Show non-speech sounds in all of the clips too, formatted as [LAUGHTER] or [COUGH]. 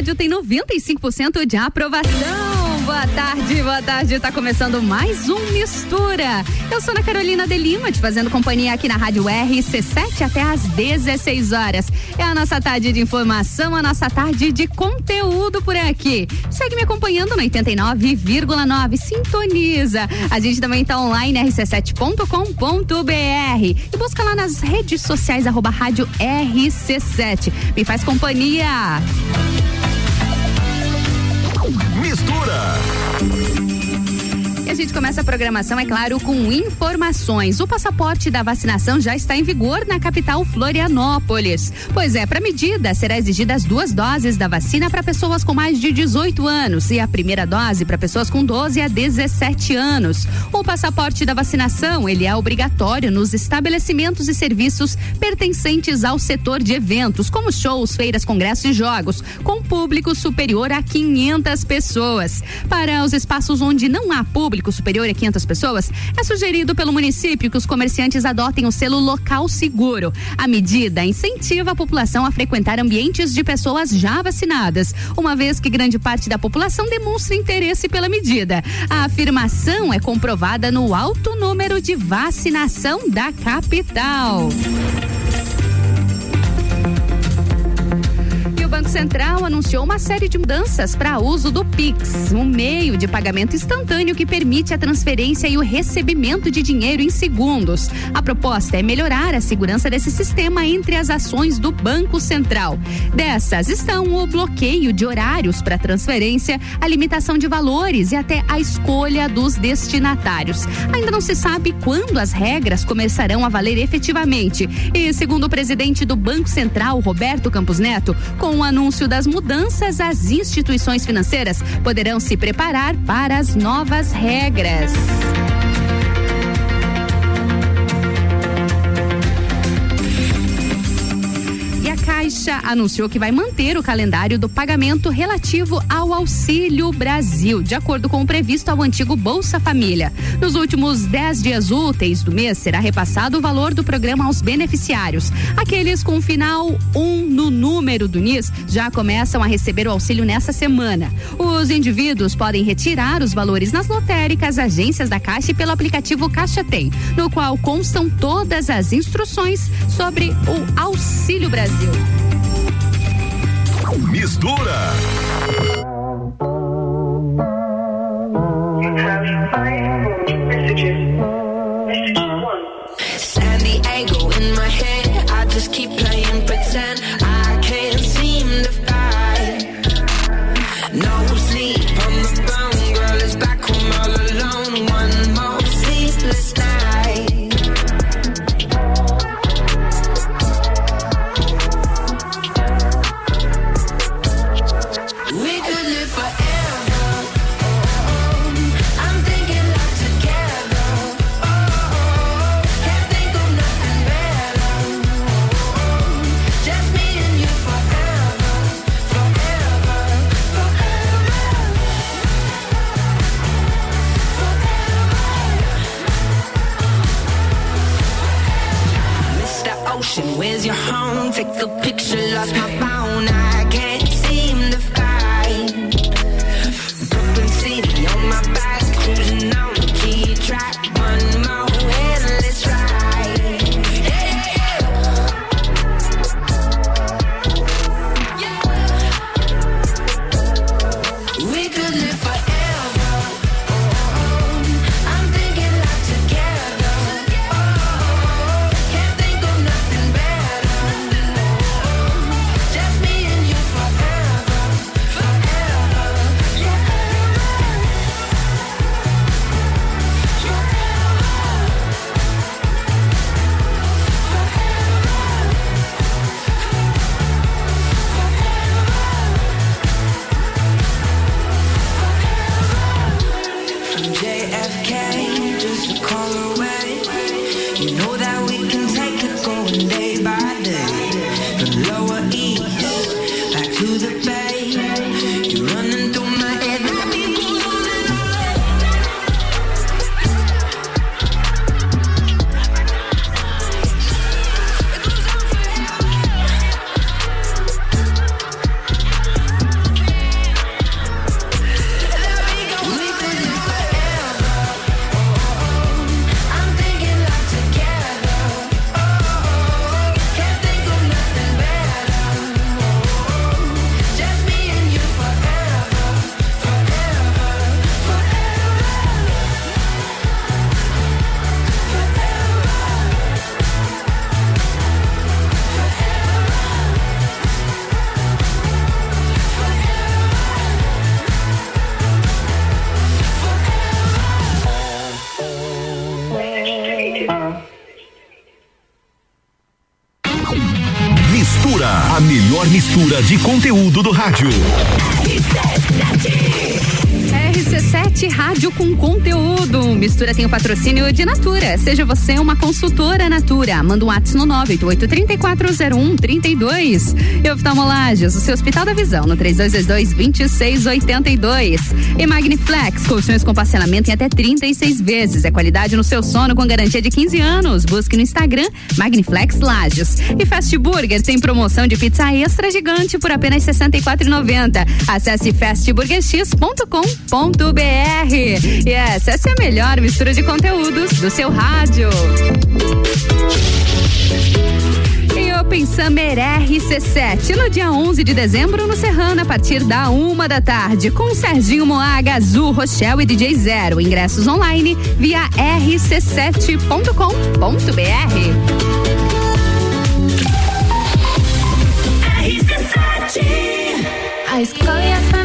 rádio tem 95% de aprovação. Boa tarde, boa tarde. Tá começando mais um Mistura. Eu sou Ana Carolina de Lima, te fazendo companhia aqui na Rádio RC7 até às 16 horas. É a nossa tarde de informação, a nossa tarde de conteúdo por aqui. Segue me acompanhando no 89,9. Sintoniza. A gente também tá online rc7.com.br e busca lá nas redes sociais arroba rádio RC7. Me faz companhia. Mistura a gente começa a programação, é claro, com informações. O passaporte da vacinação já está em vigor na capital Florianópolis. Pois é, para medida, será exigidas duas doses da vacina para pessoas com mais de 18 anos e a primeira dose para pessoas com 12 a 17 anos. O passaporte da vacinação, ele é obrigatório nos estabelecimentos e serviços pertencentes ao setor de eventos, como shows, feiras, congressos e jogos, com público superior a 500 pessoas. Para os espaços onde não há público, público superior a 500 pessoas, é sugerido pelo município que os comerciantes adotem o selo local seguro. A medida incentiva a população a frequentar ambientes de pessoas já vacinadas, uma vez que grande parte da população demonstra interesse pela medida. A afirmação é comprovada no alto número de vacinação da capital. Central anunciou uma série de mudanças para uso do Pix, um meio de pagamento instantâneo que permite a transferência e o recebimento de dinheiro em segundos. A proposta é melhorar a segurança desse sistema entre as ações do Banco Central. Dessas estão o bloqueio de horários para transferência, a limitação de valores e até a escolha dos destinatários. Ainda não se sabe quando as regras começarão a valer efetivamente. E segundo o presidente do Banco Central, Roberto Campos Neto, com a anúncio das mudanças, as instituições financeiras poderão se preparar para as novas regras. Caixa anunciou que vai manter o calendário do pagamento relativo ao Auxílio Brasil, de acordo com o previsto ao antigo Bolsa Família. Nos últimos 10 dias úteis do mês, será repassado o valor do programa aos beneficiários. Aqueles com final 1 um no número do NIS já começam a receber o auxílio nessa semana. Os indivíduos podem retirar os valores nas lotéricas, agências da Caixa e pelo aplicativo Caixa Tem, no qual constam todas as instruções sobre o Auxílio Brasil. Mistura. Messages. Messages. De conteúdo do rádio. RC7 Rádio com conteúdo. Mistura tem o patrocínio de Natura. Seja você uma consultora Natura. Manda um WhatsApp no 988-3401-32. E Oftalmolages, o seu Hospital da Visão, no 3222-2682. E Magniflex, colchões com parcelamento em até 36 vezes. É qualidade no seu sono com garantia de 15 anos. Busque no Instagram Magniflex Lages. E Fast Burger tem promoção de pizza extra gigante por apenas R$ 64,90. Acesse fastburgerx.com.br br Yes, essa é a melhor mistura de conteúdos do seu rádio. E Open Summer RC7, no dia 11 de dezembro, no Serrano, a partir da uma da tarde, com Serginho Moaga, Azul, Rochelle e DJ Zero. Ingressos online via rc7.com.br. RC7 A escola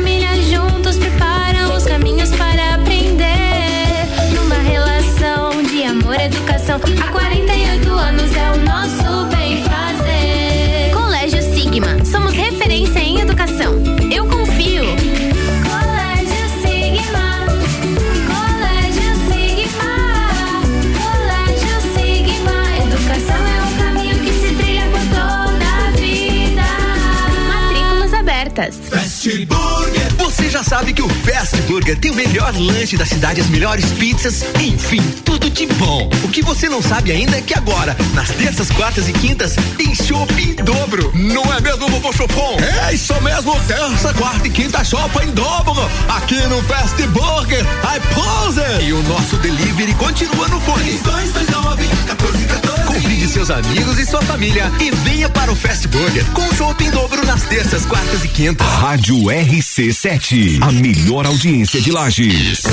sabe que o Fast Burger tem o melhor lanche da cidade, as melhores pizzas, enfim, tudo de bom. O que você não sabe ainda é que agora, nas terças, quartas e quintas, tem chopp em dobro. Não é mesmo, vovô Chopon? É isso mesmo, terça, quarta e quinta chopp em dobro. Aqui no Fast Burger, I pose. E o nosso delivery continua no fone. 229 1414. Convide seus amigos e sua família e venha para o Fast Burger com chopp em dobro nas terças, quartas e quintas. Rádio RC7, a melhor audiência de Lages.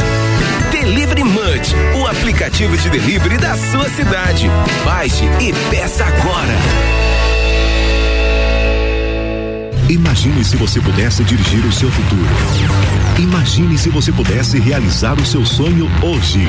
Delivery Munch, o aplicativo de delivery da sua cidade. Baixe e peça agora. Imagine se você pudesse dirigir o seu futuro. Imagine se você pudesse realizar o seu sonho hoje.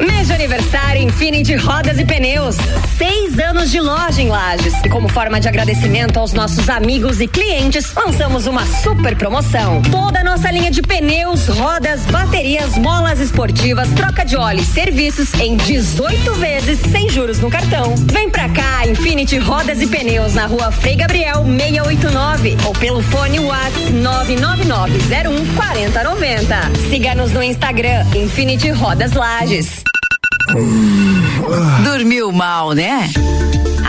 Mês de aniversário Infinity Rodas e Pneus. Seis anos de loja em Lages. E como forma de agradecimento aos nossos amigos e clientes, lançamos uma super promoção. Toda a nossa linha de pneus, rodas, baterias, molas esportivas, troca de óleo e serviços em 18 vezes sem juros no cartão. Vem pra cá, Infinity Rodas e Pneus na rua Frei Gabriel 689 ou pelo fone WhatsApp 99901 4090. Siga-nos no Instagram Infinity Rodas Lages. Dormiu mal, né?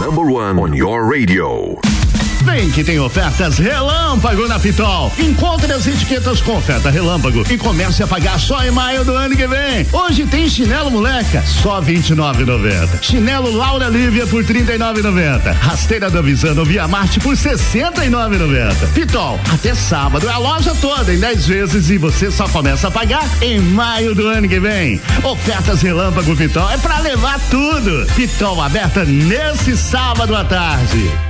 Number one on your radio. Vem que tem ofertas relâmpago na Pitol. Encontre as etiquetas com oferta relâmpago e comece a pagar só em maio do ano que vem. Hoje tem chinelo moleca, só R$ 29,90. Chinelo Laura Lívia por R$ 39,90. Rasteira da Visano Via Marte por R$ 69,90. Pitol, até sábado é a loja toda em 10 vezes e você só começa a pagar em maio do ano que vem. Ofertas relâmpago Pitol é pra levar tudo. Pitol aberta nesse sábado à tarde.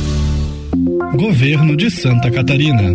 Governo de Santa Catarina.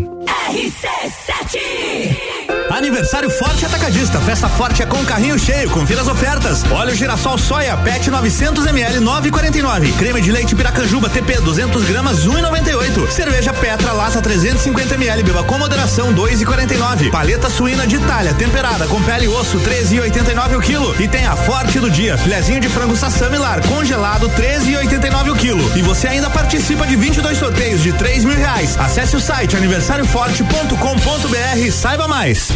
RC7 Aniversário Forte Atacadista. Festa forte é com carrinho cheio. Confira as ofertas. Óleo girassol soia PET 900 ml 9,49. Creme de leite Piracanjuba TP 200 gramas 1,98. Cerveja Petra Lata 350 ml. Beba com moderação 2,49. Paleta suína de Itália temperada com pele e osso 13,89 o quilo. E tem a Forte do dia. Filezinho de frango sassamilar congelado 13,89 o quilo. E você ainda participa de 22 sorteios de 3 mil reais. Acesse o site aniversarioforte.com.br e saiba mais.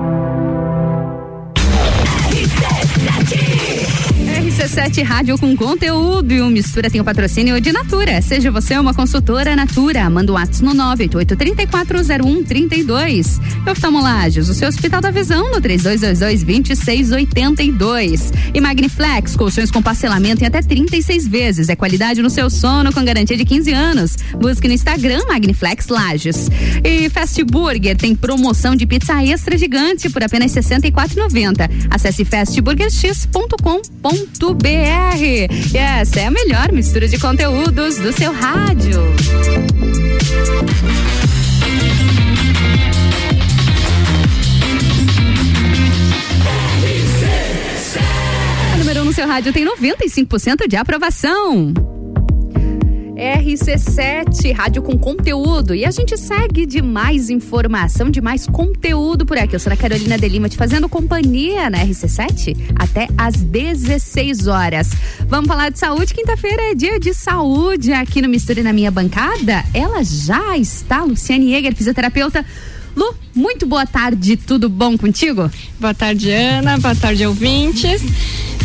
RC7 Rádio com conteúdo e o Mistura tem o patrocínio de Natura. Seja você uma consultora Natura, manda o um WhatsApp no 988-340132. Oftalmolages, o seu Hospital da Visão no 3222-2682. E Magniflex, colchões com parcelamento em até 36 vezes. É qualidade no seu sono com garantia de 15 anos. Busque no Instagram Magniflex Lages. E Fast Burger tem promoção de pizza extra gigante por apenas R$ 64,90. Acesse fastburgerx.com.br e essa é a melhor mistura de conteúdos do seu rádio. A número 1 um no seu rádio tem 95% de aprovação. RC7, rádio com conteúdo. E a gente segue de mais informação, de mais conteúdo por aqui. Eu sou a Carolina de Lima te fazendo companhia na RC7 até às 16 horas. Vamos falar de saúde. Quinta-feira é dia de saúde aqui no Misture na minha bancada. Ela já está, Luciane Jäger, fisioterapeuta. Lu, muito boa tarde, tudo bom contigo? Boa tarde, Ana, boa tarde, ouvintes.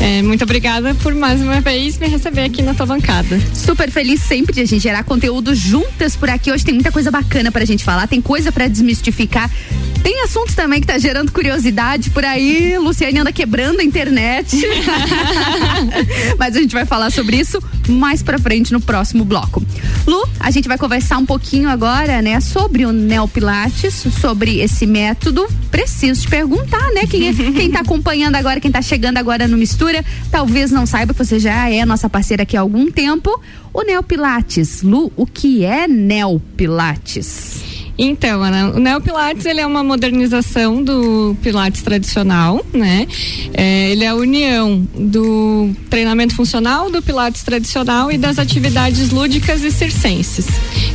É, muito obrigada por mais uma vez me receber aqui na tua bancada. Super feliz sempre de a gente gerar conteúdo juntas por aqui. Hoje tem muita coisa bacana pra gente falar, tem coisa para desmistificar. Tem assunto também que tá gerando curiosidade por aí. Luciane anda quebrando a internet. [LAUGHS] Mas a gente vai falar sobre isso mais pra frente no próximo bloco. Lu, a gente vai conversar um pouquinho agora, né, sobre o Neopilates, sobre esse método. Preciso te perguntar, né, quem, é, quem tá acompanhando agora, quem tá chegando agora no Mistura, talvez não saiba que você já é nossa parceira aqui há algum tempo. O Neopilates, Lu, o que é Neopilates? Então, Ana, o Neopilates ele é uma modernização do Pilates tradicional, né? É, ele é a união do treinamento funcional, do Pilates tradicional e das atividades lúdicas e circenses.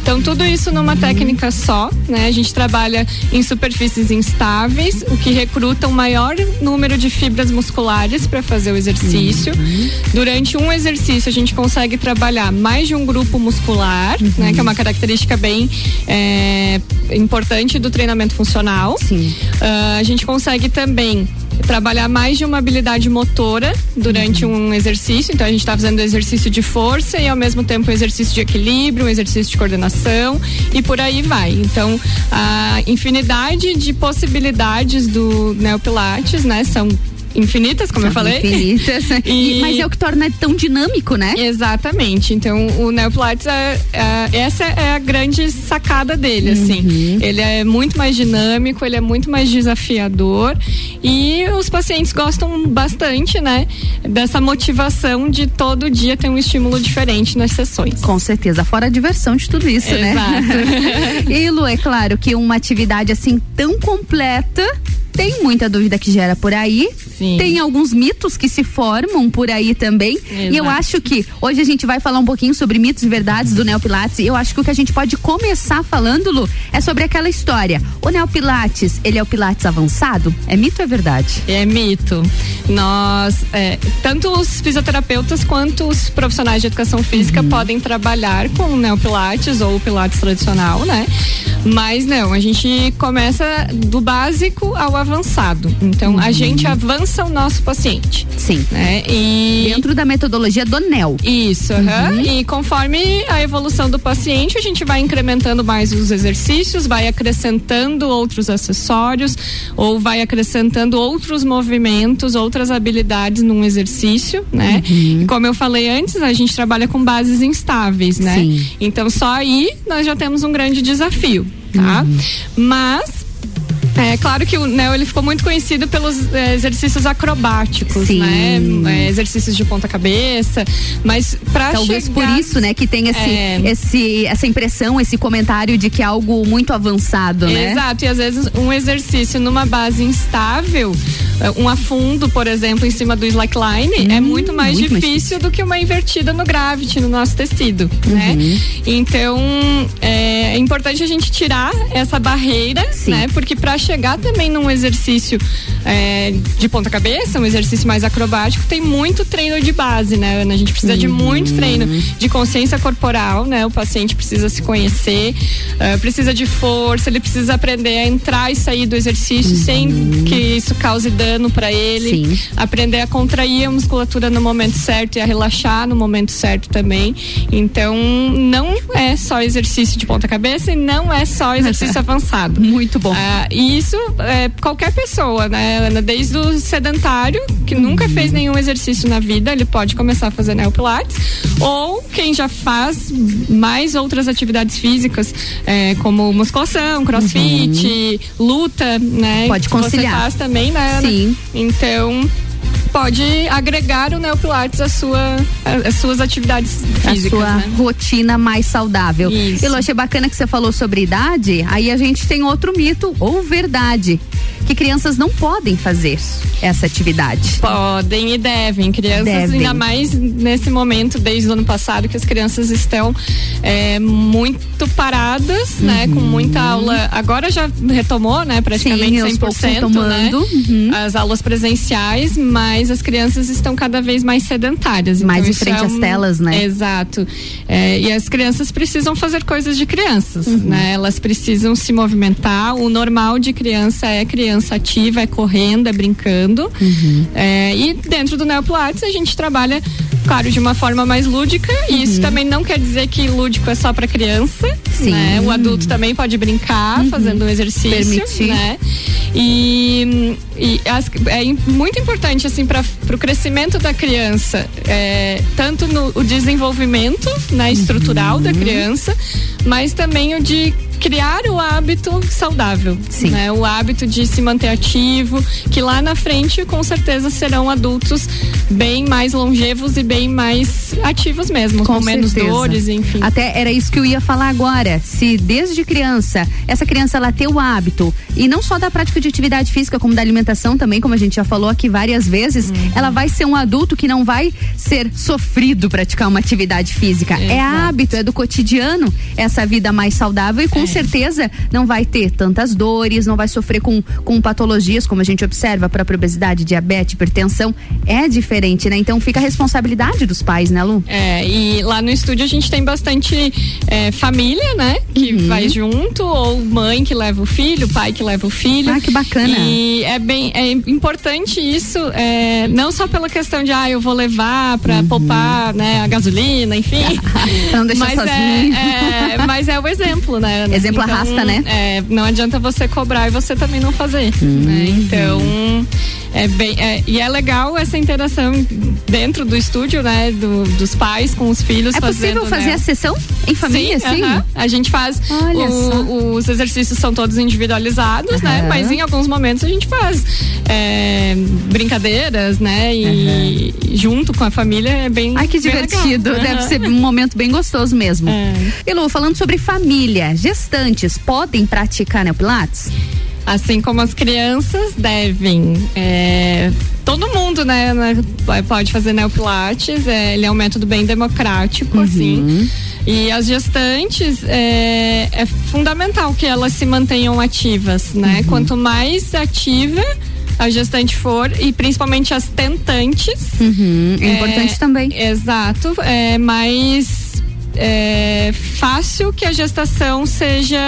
Então, tudo isso numa técnica só, né? A gente trabalha em superfícies instáveis, o que recruta um maior número de fibras musculares para fazer o exercício. Uhum. Durante um exercício, a gente consegue trabalhar mais de um grupo muscular, né? Que é uma característica bem é, importante do treinamento funcional. Sim. Uh, a gente consegue também trabalhar mais de uma habilidade motora durante uhum. um exercício. Então a gente está fazendo exercício de força e ao mesmo tempo um exercício de equilíbrio, um exercício de coordenação e por aí vai. Então a infinidade de possibilidades do Neopilates, né, são infinitas, como São eu falei. Infinitas. [LAUGHS] e... Mas é o que torna tão dinâmico, né? Exatamente. Então, o Neopilates, é, é, essa é a grande sacada dele, assim. uhum. assim. Ele é muito mais dinâmico, ele é muito mais desafiador e os pacientes gostam bastante, né? Dessa motivação de todo dia ter um estímulo diferente nas sessões. Com certeza, fora a diversão de tudo isso, né? Exato. né? [LAUGHS] e Lu, é claro que uma atividade assim tão completa tem muita dúvida que gera por aí. Sim. Tem alguns mitos que se formam por aí também. Exato. E eu acho que hoje a gente vai falar um pouquinho sobre mitos e verdades do Neopilates. E eu acho que o que a gente pode começar falando, Lu, é sobre aquela história. O Neopilates, ele é o Pilates avançado? É mito ou é verdade? É mito. Nós, é, tanto os fisioterapeutas quanto os profissionais de educação física uhum. podem trabalhar com o Neopilates ou o Pilates tradicional, né? Mas não, a gente começa do básico ao avançado. Então, uhum. a gente avança o nosso paciente. Sim. Né? E... Dentro da metodologia do NEL. Isso, uhum. e conforme a evolução do paciente, a gente vai incrementando mais os exercícios, vai acrescentando outros acessórios, ou vai acrescentando outros movimentos, outras habilidades num exercício, né? Uhum. E como eu falei antes, a gente trabalha com bases instáveis, né? Sim. Então, só aí nós já temos um grande desafio, tá? Uhum. Mas É claro que o Neo ele ficou muito conhecido pelos é, exercícios acrobáticos, Sim. né? É, exercícios de ponta cabeça, mas para Talvez chegar... por isso, né, que tem esse, É. esse, essa impressão, esse comentário de que é algo muito avançado, né? Exato, e às vezes um exercício numa base instável, eh, um afundo, por exemplo, em cima do slackline, é muito mais Hum, muito mais difícil do que uma invertida no gravity, no nosso tecido, Uhum. né? Então, é, é importante a gente tirar essa barreira, né? Porque para chegar também num exercício é, de ponta cabeça, um exercício mais acrobático, tem muito treino de base, né, Ana? A gente precisa de Uhum. muito treino de consciência corporal, né? O paciente precisa se conhecer, eh, precisa de força, ele precisa aprender a entrar e sair do exercício sem que isso cause dano para ele. Sim. Aprender a contrair a musculatura no momento certo e a relaxar no momento certo também. Então, não é só exercício de ponta cabeça e não é só exercício avançado. Muito bom. Ah, e isso é qualquer pessoa, né? Desde o sedentário, que nunca fez nenhum exercício na vida, ele pode começar a fazer neopilates, ou quem já faz mais outras atividades físicas, é, como musculação, crossfit, luta, né? Pode que você conciliar. faz também, né? Sim. Então pode agregar o neopilates à sua, a- às suas atividades a físicas, sua né? rotina mais saudável. Isso. E Lu, achei bacana que você falou sobre idade, aí a gente tem outro mito ou verdade, que crianças não podem fazer essa atividade. Podem e devem. Crianças, Devem. ainda mais nesse momento, desde o ano passado, que as crianças estão é, muito paradas, né? Com muita aula. Agora já retomou, né? Praticamente Uhum. Sim, aos poucos 100%, né? Uhum. As aulas presenciais, mas as crianças estão cada vez mais sedentárias. Mais Então, em isso frente é às um- telas, né? Exato. É, e as crianças precisam fazer coisas de crianças, Uhum. né? Elas precisam se movimentar. O normal de criança é criança ativa, é correndo, é brincando. Uhum. É, e dentro do Neopilates a gente trabalha, claro, de uma forma mais lúdica. E isso também não quer dizer que lúdico é só para criança. Uhum. Sim. Uhum. Né? O adulto também pode brincar fazendo um exercício. Permitir. Né? E, e as- é muito importante assim para o crescimento da criança, é, tanto no o desenvolvimento né, estrutural da criança, mas também o de criar o hábito saudável, né? O hábito de se manter ativo, que lá na frente com certeza serão adultos bem mais longevos e bem mais ativos mesmo, com, menos certeza. dores, enfim. Até era isso que eu ia falar agora. Se desde criança, essa criança ela ter o hábito, e não só da prática de atividade física, como da alimentação também, como a gente já falou aqui várias vezes, Uhum. ela vai ser um adulto que não vai ser sofrido praticar uma atividade física. É hábito, é do cotidiano essa vida mais saudável e É. certeza não vai ter tantas dores, não vai sofrer com, com patologias, como a gente observa, a própria obesidade, diabetes, hipertensão. É diferente, né? Então fica a responsabilidade dos pais, né, Lu? É, e lá no estúdio a gente tem bastante é, família, né? Que Uhum. vai junto, ou mãe que leva o filho, pai que leva o filho. Ah, que bacana. E é bem é importante isso, é, não só pela questão de, ah, eu vou levar pra poupar, né, a gasolina, enfim. [LAUGHS] Uhum. Não deixar mas sozinho. É, é, mas é o exemplo, né? [LAUGHS] Ana? Exemplo Então, arrasta, né? É, não adianta você cobrar e você também não fazer, né? Uhum. Então, é bem, é, e é legal essa interação dentro do estúdio, né? do- dos pais com os filhos É fazendo, possível fazer né? a sessão em família, sim? sim? aham. A gente faz. Olha o- Os exercícios são todos individualizados, né? Mas em alguns momentos a gente faz é, brincadeiras, né? E junto com a família é bem. Ai, que divertido. Deve ser um momento bem gostoso mesmo. [LAUGHS] É. E Lu, falando sobre família, gestantes podem praticar neopilates? Assim como as crianças devem. É, todo mundo, né, né, pode fazer neopilates. É, ele é um método bem democrático, Uhum. assim. E as gestantes é, é fundamental que elas se mantenham ativas, né? Uhum. Quanto mais ativa a gestante for e principalmente as tentantes. Uhum, é importante também. Exato. É mais é, fácil que a gestação seja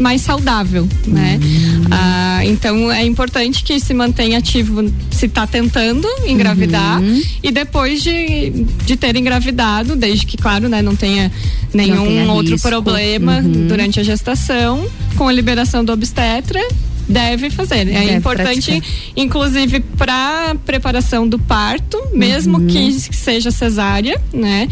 mais saudável, né? Uhum. Ah, então é importante que se mantenha ativo se está tentando engravidar Uhum. e depois de, de ter engravidado, desde que, claro, né, não tenha nenhum tenha outro risco. problema Uhum. durante a gestação, com a liberação do obstetra, deve fazer. É Deve importante, praticar. inclusive, para preparação do parto, mesmo Uhum. que seja cesárea, né?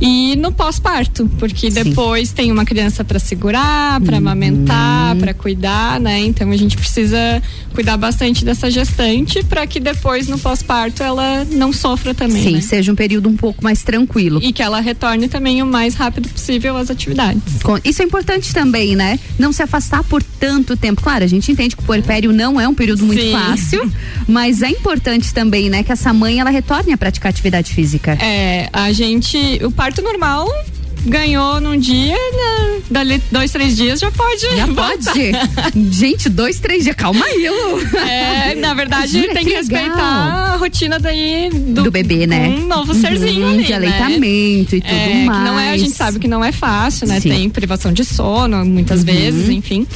E no pós-parto, porque depois tem uma criança para segurar, para Uhum. amamentar, para cuidar, né? Então a gente precisa cuidar bastante dessa gestante para que depois no pós-parto ela não sofra também. Sim, né? seja um período um pouco mais tranquilo. E que ela retorne também o mais rápido possível às atividades. Isso é importante também, né? Não se afastar por tanto tempo. Claro, a gente entende que o puerpério não é um período muito Sim. fácil, mas é importante também, né, que essa mãe ela retorne a praticar atividade física. É, a gente. O parto normal ganhou num dia, né, dali dois, três dias já pode. Já voltar. pode. [LAUGHS] gente, dois, três dias. Calma aí, Lu. É, na verdade, Jura? tem Que que, respeitar a rotina daí do, Do bebê, né? Um novo Uhum, serzinho ali. de aleitamento né? e tudo é, mais. não é, a gente sabe que não é fácil, né? Sim. Tem privação de sono muitas Uhum. vezes, enfim.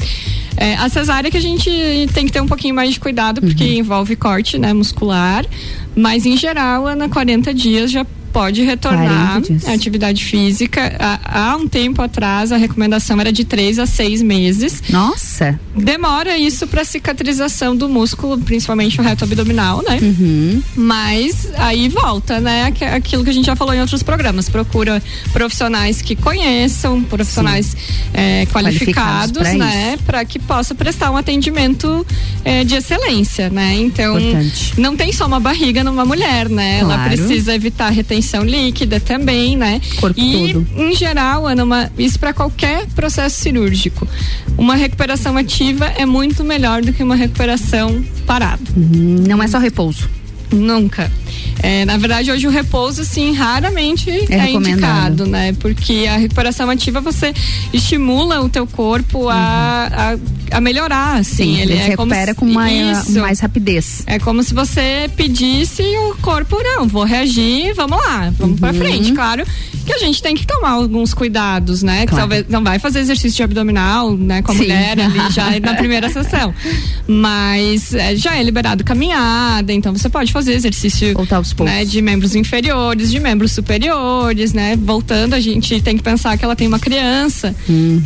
É, a cesárea que a gente tem que ter um pouquinho mais de cuidado, porque Uhum. envolve corte, né, muscular. Mas em geral, Ana, 40 dias já pode retornar 40 dias. à atividade física. Há, há um tempo atrás, a recomendação era de três a seis meses. Nossa. Demora isso para cicatrização do músculo, principalmente o reto abdominal, né? Uhum. Mas aí volta, né? Aqu- Aquilo que a gente já falou em outros programas. Procura profissionais que conheçam, profissionais eh, Qualificados qualificados, pra né? Para que possa prestar um atendimento eh, de excelência, né? Então, Importante. não tem só uma barriga numa mulher, né? Ela Claro. precisa evitar retenção líquida também, né? Corpo e, todo. em geral, Ana, uma- isso para qualquer processo cirúrgico. Uma recuperação ativa é muito melhor do que uma recuperação parada. Uhum, Não é só repouso. Nunca. É, na verdade, hoje o repouso, sim, raramente é, recomendado. indicado, né? Porque a recuperação ativa você estimula o teu corpo a, a, a melhorar, assim. Sim, ele, se é como recupera se- com mais, mais rapidez. É como se você pedisse e o corpo, não, vou reagir, vamos lá, vamos pra Uhum. frente. Claro que a gente tem que tomar alguns cuidados, né? Que Claro. talvez não vai fazer exercício de abdominal, né, com a Sim. mulher ali já [LAUGHS] na primeira sessão. Mas é, já é liberado caminhada, então você pode fazer exercício né, de membros inferiores, de membros superiores, né? Voltando, a gente tem que pensar que ela tem uma criança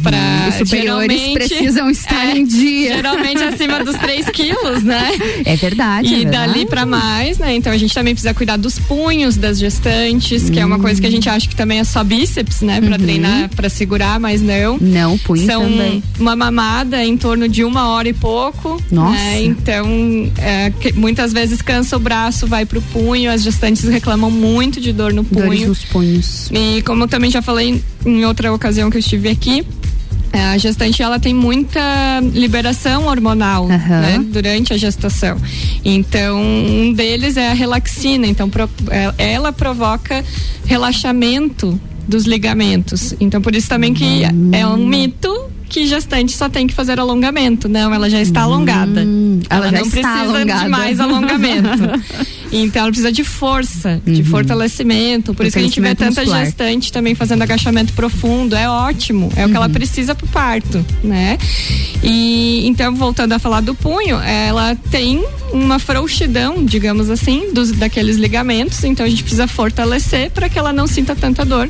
para Uhum. Os superiores precisam estar em dia. Geralmente acima dos 3 quilos, né? É verdade. E é verdade. dali pra mais, né? Então a gente também precisa cuidar dos punhos das gestantes, que é uma coisa que a gente acha que também é só bíceps, né? Pra Uhum. treinar, pra segurar, mas não. Não, punho São também. uma mamada em torno de uma hora e pouco. Nossa. né? Então, é, que muitas vezes cansa o braço, vai pro punho, as gestantes reclamam muito de dor no punho. Dores nos punhos. E como eu também já falei em outra ocasião que eu estive aqui, a gestante ela tem muita liberação hormonal Aham. né, durante a gestação. Então, um deles é a relaxina. Então, pro- é- ela provoca relaxamento dos ligamentos. Então, por isso também que é um mito que gestante só tem que fazer alongamento. Não, ela já está alongada. Hum, ela já não está precisa alongada. de mais alongamento. [LAUGHS] então, ela precisa de força, de fortalecimento. Por isso que a gente vê Uhum. Tanta muscular. gestante também fazendo agachamento profundo. É ótimo. É o que ela Uhum. precisa pro parto, né? E então, voltando a falar do punho, ela tem uma frouxidão, digamos assim, dos, daqueles ligamentos. Então, a gente precisa fortalecer para que ela não sinta tanta dor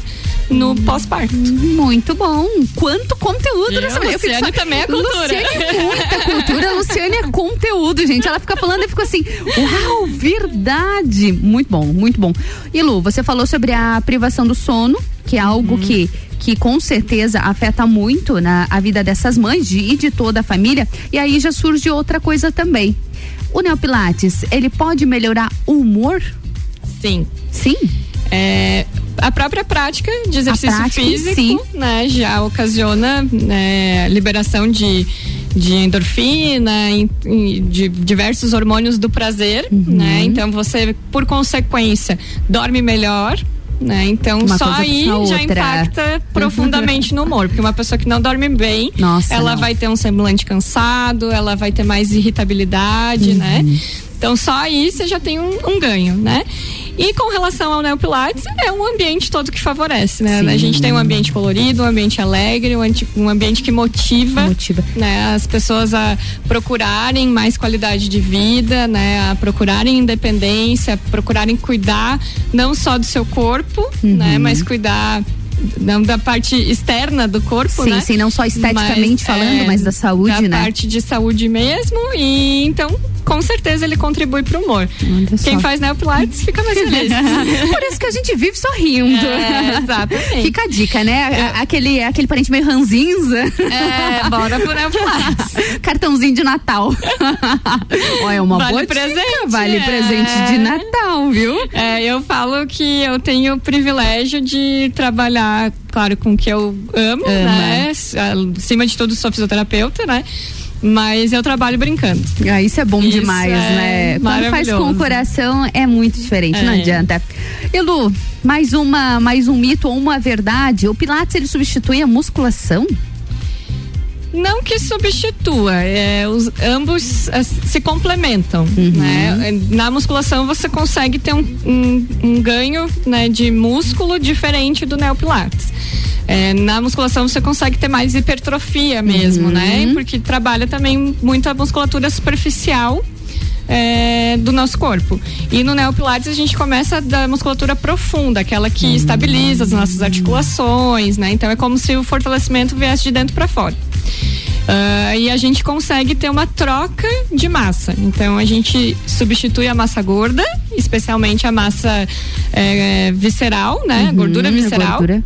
no pós-parto. Muito bom. Quanto conteúdo nessa mulher. Luciane também é cultura. Luciane é muita cultura. Luciane é conteúdo, gente. Ela fica falando e fica assim, uau, verdade. Muito bom, muito bom. E Lu, você falou sobre a privação do sono, que é algo que que com certeza afeta muito na a vida dessas mães de, e de toda a família. E aí já surge outra coisa também. O Neopilates, ele pode melhorar o humor? Sim. Sim? É, a própria prática de exercício prática físico, si. né, já ocasiona né, liberação de, de endorfina, de diversos hormônios do prazer, Uhum. né? Então você, por consequência, dorme melhor. Né? Então Uma só aí já impacta profundamente no humor, porque uma pessoa que não dorme bem, Nossa, ela não. vai ter um semblante cansado, ela vai ter mais irritabilidade, né? Então só aí você já tem um, um ganho, né? E com relação ao Neopilates, é um ambiente todo que favorece, né? Sim. A gente tem um ambiente colorido, um ambiente alegre, um, um ambiente que motiva, Motiva. Né, as pessoas a procurarem mais qualidade de vida, né? A procurarem independência, a procurarem cuidar não só do seu corpo, Uhum. né? Mas cuidar não da parte externa do corpo, sim, né? Sim, não só esteticamente mas, falando, é, mas da saúde, da né? Da parte de saúde mesmo e então com certeza ele contribui pro humor. Quem faz neopilates fica mais feliz. [LAUGHS] Por isso que a gente vive sorrindo. É, exatamente. Fica a dica, né? Aquele, aquele parente meio ranzinza. É, bora pro neopilates. [LAUGHS] Cartãozinho de Natal. [LAUGHS] Olha, é uma vale boa presente. Dica. Vale é. presente de Natal, viu? É, eu falo que eu tenho o privilégio de trabalhar, claro, com o que eu amo, Ama. né? Acima de tudo, sou fisioterapeuta, né? mas eu trabalho brincando. Ah, isso é bom isso demais, é né? Quando faz com o coração é muito diferente, é. não adianta. E Lu, mais uma, mais um mito ou uma verdade, o Pilates ele substitui a musculação? Não que substitua, é, os, ambos se complementam. Uhum. Né? Na musculação você consegue ter um, um, um ganho né, de músculo diferente do neopilates. É, na musculação você consegue ter mais hipertrofia mesmo, uhum. né? Porque trabalha também muito a musculatura superficial é, do nosso corpo. E no Neopilates a gente começa da musculatura profunda, aquela que uhum. estabiliza as nossas articulações, né? Então é como se o fortalecimento viesse de dentro para fora. Uh, e a gente consegue ter uma troca de massa. Então a gente substitui a massa gorda, especialmente a massa é, visceral, né? Uhum, gordura visceral. Gordura.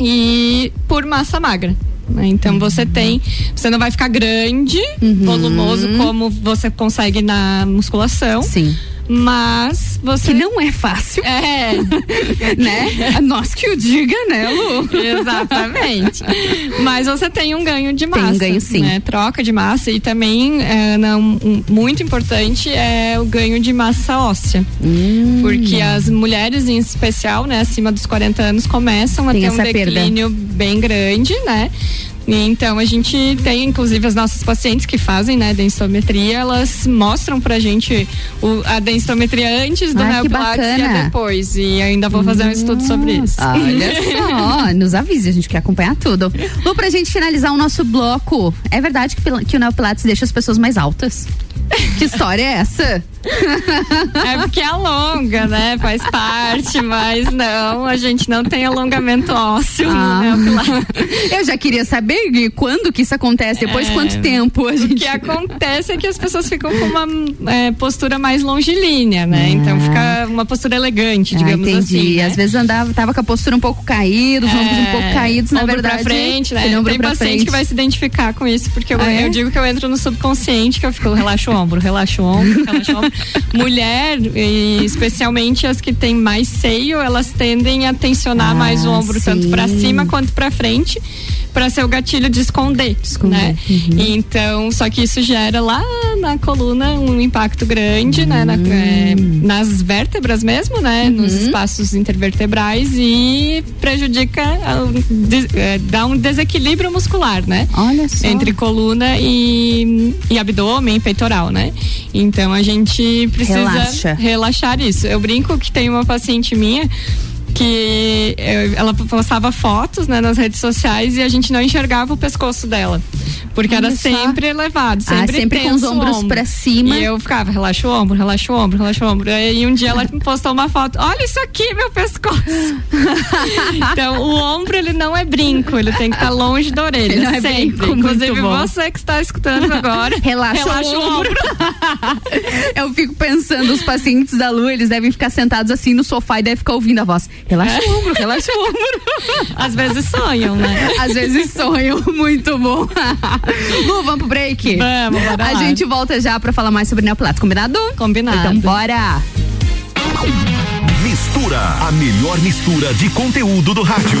E por massa magra. Então você tem, você não vai ficar grande, uhum. volumoso como você consegue na musculação. Sim. Mas você. Que não é fácil. É. [LAUGHS] né? Nós que o diga, né, Lu? Exatamente. Mas você tem um ganho de massa. Tem um ganho, sim. Né? Troca de massa. E também, é, não, um, muito importante, é o ganho de massa óssea. Hum. Porque as mulheres, em especial, né, acima dos 40 anos, começam a tem ter um declínio perda. bem grande, né? Então a gente tem, inclusive, as nossas pacientes que fazem, né, densitometria, elas mostram pra gente o, a densitometria antes do ah, Neopilates e a depois. E ainda vou fazer um estudo sobre isso. Olha [LAUGHS] só, nos avise, a gente quer acompanhar tudo. Lu, pra gente finalizar o nosso bloco, é verdade que, que o Neopilates deixa as pessoas mais altas? [LAUGHS] Que história é essa? É porque alonga, né? Faz parte, mas não, a gente não tem alongamento ósseo ah. Eu já queria saber quando que isso acontece, depois de é, quanto tempo a gente... O que acontece é que as pessoas ficam com uma é, postura mais longilínea, né? Ah. Então fica uma postura elegante, digamos ah, entendi. assim. Né? Às vezes andava, tava com a postura um pouco caída, os é, ombros um pouco caídos, na verdade. Pra frente, né? Tem paciente frente. que vai se identificar com isso, porque eu, ah, eu digo que eu entro no subconsciente, que eu fico, relaxa o ombro, relaxa o ombro, relaxa o ombro. [LAUGHS] Mulher, e especialmente as que têm mais seio, elas tendem a tensionar ah, mais o ombro, sim. tanto para cima quanto para frente para ser o gatilho de esconder, esconder. né? Uhum. Então, só que isso gera lá na coluna um impacto grande, uhum. né? Na, é, nas vértebras mesmo, né? Uhum. Nos espaços intervertebrais e prejudica, é, dá um desequilíbrio muscular, né? Olha só. Entre coluna e, e abdômen e peitoral, né? Então a gente precisa Relaxa. relaxar isso. Eu brinco que tem uma paciente minha que eu, ela postava fotos né, nas redes sociais e a gente não enxergava o pescoço dela. Porque Olha era só. sempre elevado, sempre, ah, sempre com os ombros para cima. E eu ficava, relaxa o ombro, relaxa o ombro, relaxa o ombro. E um dia ela [LAUGHS] postou uma foto, olha isso aqui, meu pescoço. [LAUGHS] então, o ombro, ele não é brinco, ele tem que estar tá longe da orelha, ele não sempre. É brinco, Inclusive, você que está escutando agora, [LAUGHS] relaxa, relaxa o ombro. eu fico pensando, os pacientes da Lu, eles devem ficar sentados assim no sofá e devem ficar ouvindo a voz. Relaxa é. o ombro, relaxa o ombro. Às vezes sonham, né? Às vezes sonham, muito bom. Lu, vamos pro break? Vamos, bora A lá. gente volta já pra falar mais sobre Neopilates, combinado? Combinado. Então bora! Mistura, a melhor mistura de conteúdo do rádio.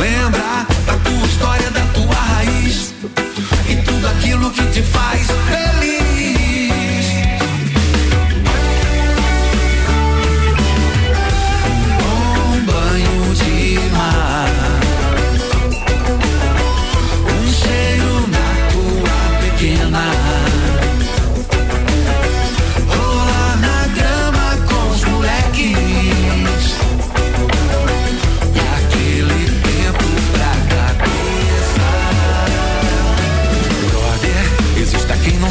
Lembra da tua história, da tua raiz e tudo aquilo que te faz feliz.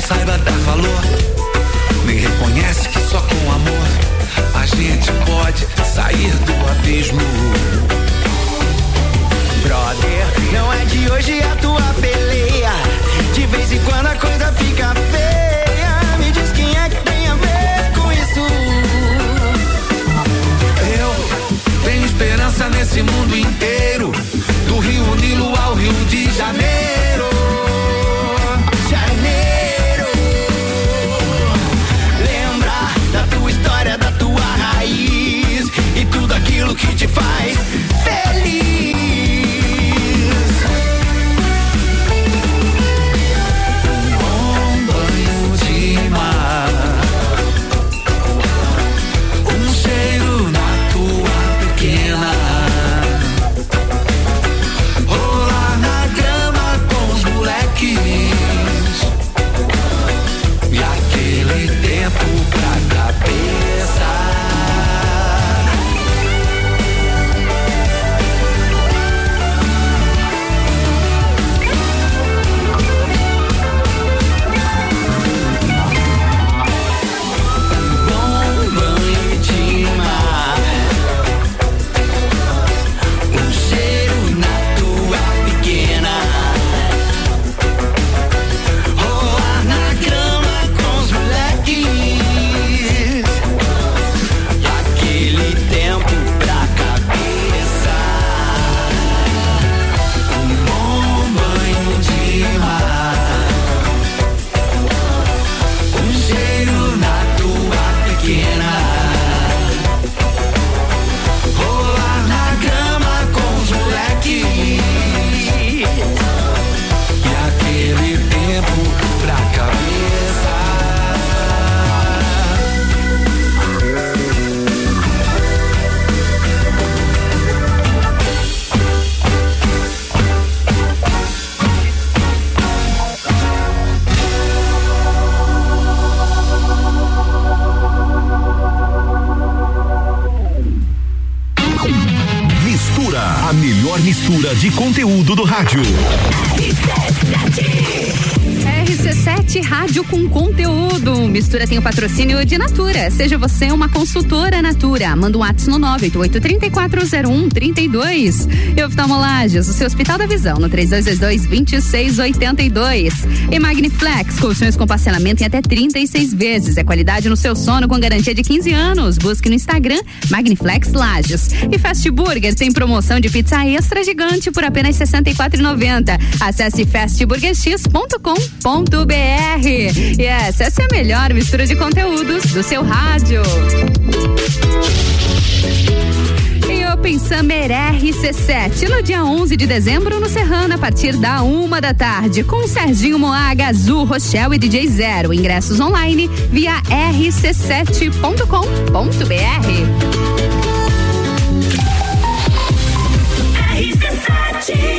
Saiba dar valor. Nem reconhece que só com amor a gente pode sair do abismo. Brother, não é de hoje a tua peleia. De vez em quando a coisa fica feia. Me diz quem é que tem a ver com isso. Eu tenho esperança nesse mundo inteiro. Do Rio Nilo ao Rio de Janeiro. Rádio. Mistura tem o patrocínio de Natura. Seja você uma consultora Natura. Manda um WhatsApp no 988-340132. E oftalmolagens, o seu Hospital da Visão, no 3222-2682. E Magniflex, colchões com parcelamento em até 36 vezes. É qualidade no seu sono com garantia de 15 anos. Busque no Instagram Magniflex Lages. E Fast Burger tem promoção de pizza extra gigante por apenas R$ 64,90. Acesse fastburgerx.com.br. Essa, essa é a melhor mistura de conteúdos do seu rádio. E Open Summer RC7, no dia 11 de dezembro, no Serrano, a partir da uma da tarde, com Serginho Moaga, Azul, Rochelle e DJ Zero. Ingressos online via rc7.com.br. RC7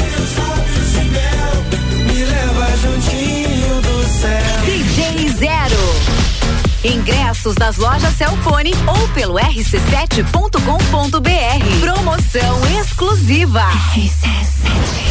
Ingressos das lojas Celfone ou pelo rc7.com.br. Promoção exclusiva. Quer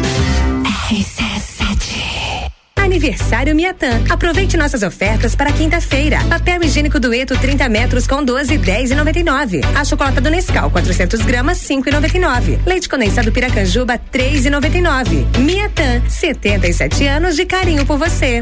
Aniversário Miatan. Aproveite nossas ofertas para quinta-feira. Papel higiênico dueto 30 metros com 12, 10 e 99. A chocolate do Nescau 400 gramas 5 e 99. Leite condensado Piracanjuba 3 e 99. Miatan, 77 anos de carinho por você.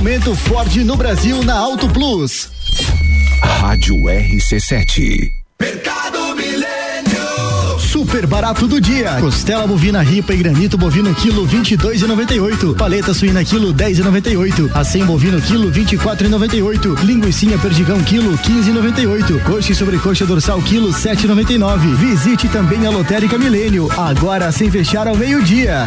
momento Ford no Brasil na Auto Plus. Rádio RC7. Mercado Milênio. Super barato do dia. Costela bovina ripa e granito bovino quilo 22,98. Paleta suína quilo 10,98. Acém bovino quilo 24,98. Linguiça perdigão quilo 15,98. Coxa e sobrecoxa dorsal quilo 7,99. Visite também a Lotérica Milênio. Agora sem fechar ao meio-dia.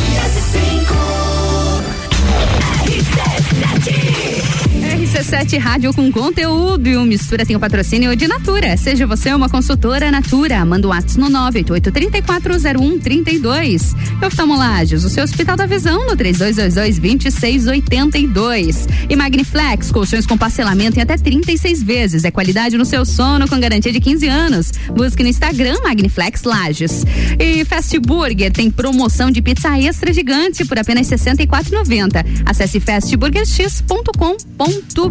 RC7 Rádio com conteúdo e o Mistura tem o patrocínio de Natura. Seja você uma consultora Natura, manda um ato no 988-340132. Oftalmolages, o seu Hospital da Visão no 3222-2682. E Magniflex, colchões com parcelamento em até 36 vezes. É qualidade no seu sono com garantia de 15 anos. Busque no Instagram Magniflex Lages. E Fast Burger tem promoção de pizza extra gigante por apenas R$ 64,90. Acesse fastburgerx.com.br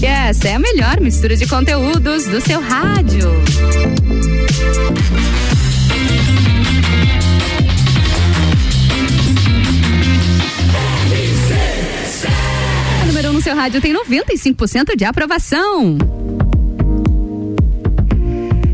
e essa é a melhor mistura de conteúdos do seu rádio. A número 1 um no seu rádio tem 95% de aprovação.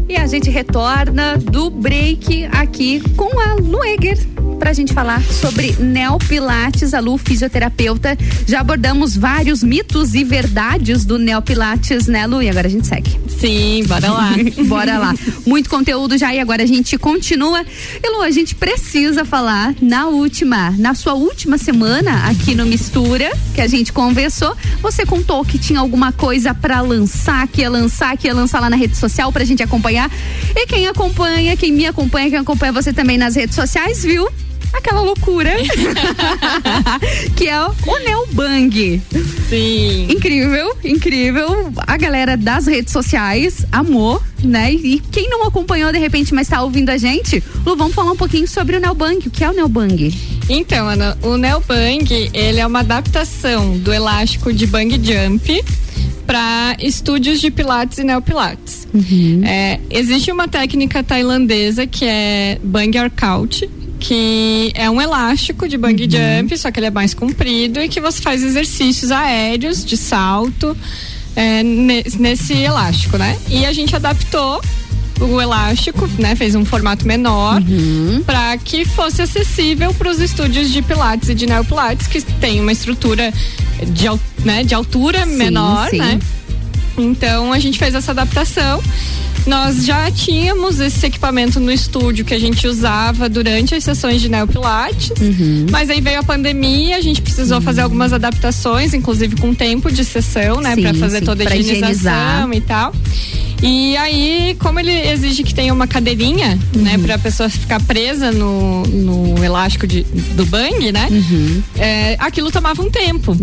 E a gente retorna do break aqui com a Lueger pra gente falar sobre Neopilates, a Lu, fisioterapeuta. Já abordamos vários mitos e verdades do Neopilates, né, Lu? E agora a gente segue. Sim, bora lá. [LAUGHS] bora lá. Muito conteúdo já e agora a gente continua. E Lu, a gente precisa falar na última, na sua última semana aqui no Mistura, que a gente conversou, você contou que tinha alguma coisa pra lançar, que ia lançar, que ia lançar lá na rede social pra gente acompanhar. E quem acompanha, quem me acompanha, quem acompanha você também nas redes sociais, viu? Aquela loucura [LAUGHS] que é o Neo Bang. Sim. Incrível, incrível. A galera das redes sociais amou, né? E quem não acompanhou de repente, mas tá ouvindo a gente, Lu, vamos falar um pouquinho sobre o Neo Bang. O que é o Neo Bang? Então, Ana, o Neo Bang, ele é uma adaptação do elástico de Bang Jump para estúdios de Pilates e Neopilates. É, existe uma técnica tailandesa que é Bang Arcout, que é um elástico de bang jump, só que ele é mais comprido e que você faz exercícios aéreos de salto é, ne- nesse elástico, né? E a gente adaptou o elástico, né? Fez um formato menor para que fosse acessível para os estúdios de Pilates e de Neopilates que tem uma estrutura de, né, de altura Sim, menor, sim. né? Então a gente fez essa adaptação. Nós já tínhamos esse equipamento no estúdio que a gente usava durante as sessões de neopilates, Uhum. mas aí veio a pandemia, a gente precisou fazer algumas adaptações, inclusive com tempo de sessão, né, para fazer sim, toda a higienização higienizar. e tal. E aí, como ele exige que tenha uma cadeirinha, né, Uhum. pra pessoa ficar presa no, no elástico de, do bang, né? é, aquilo tomava um tempo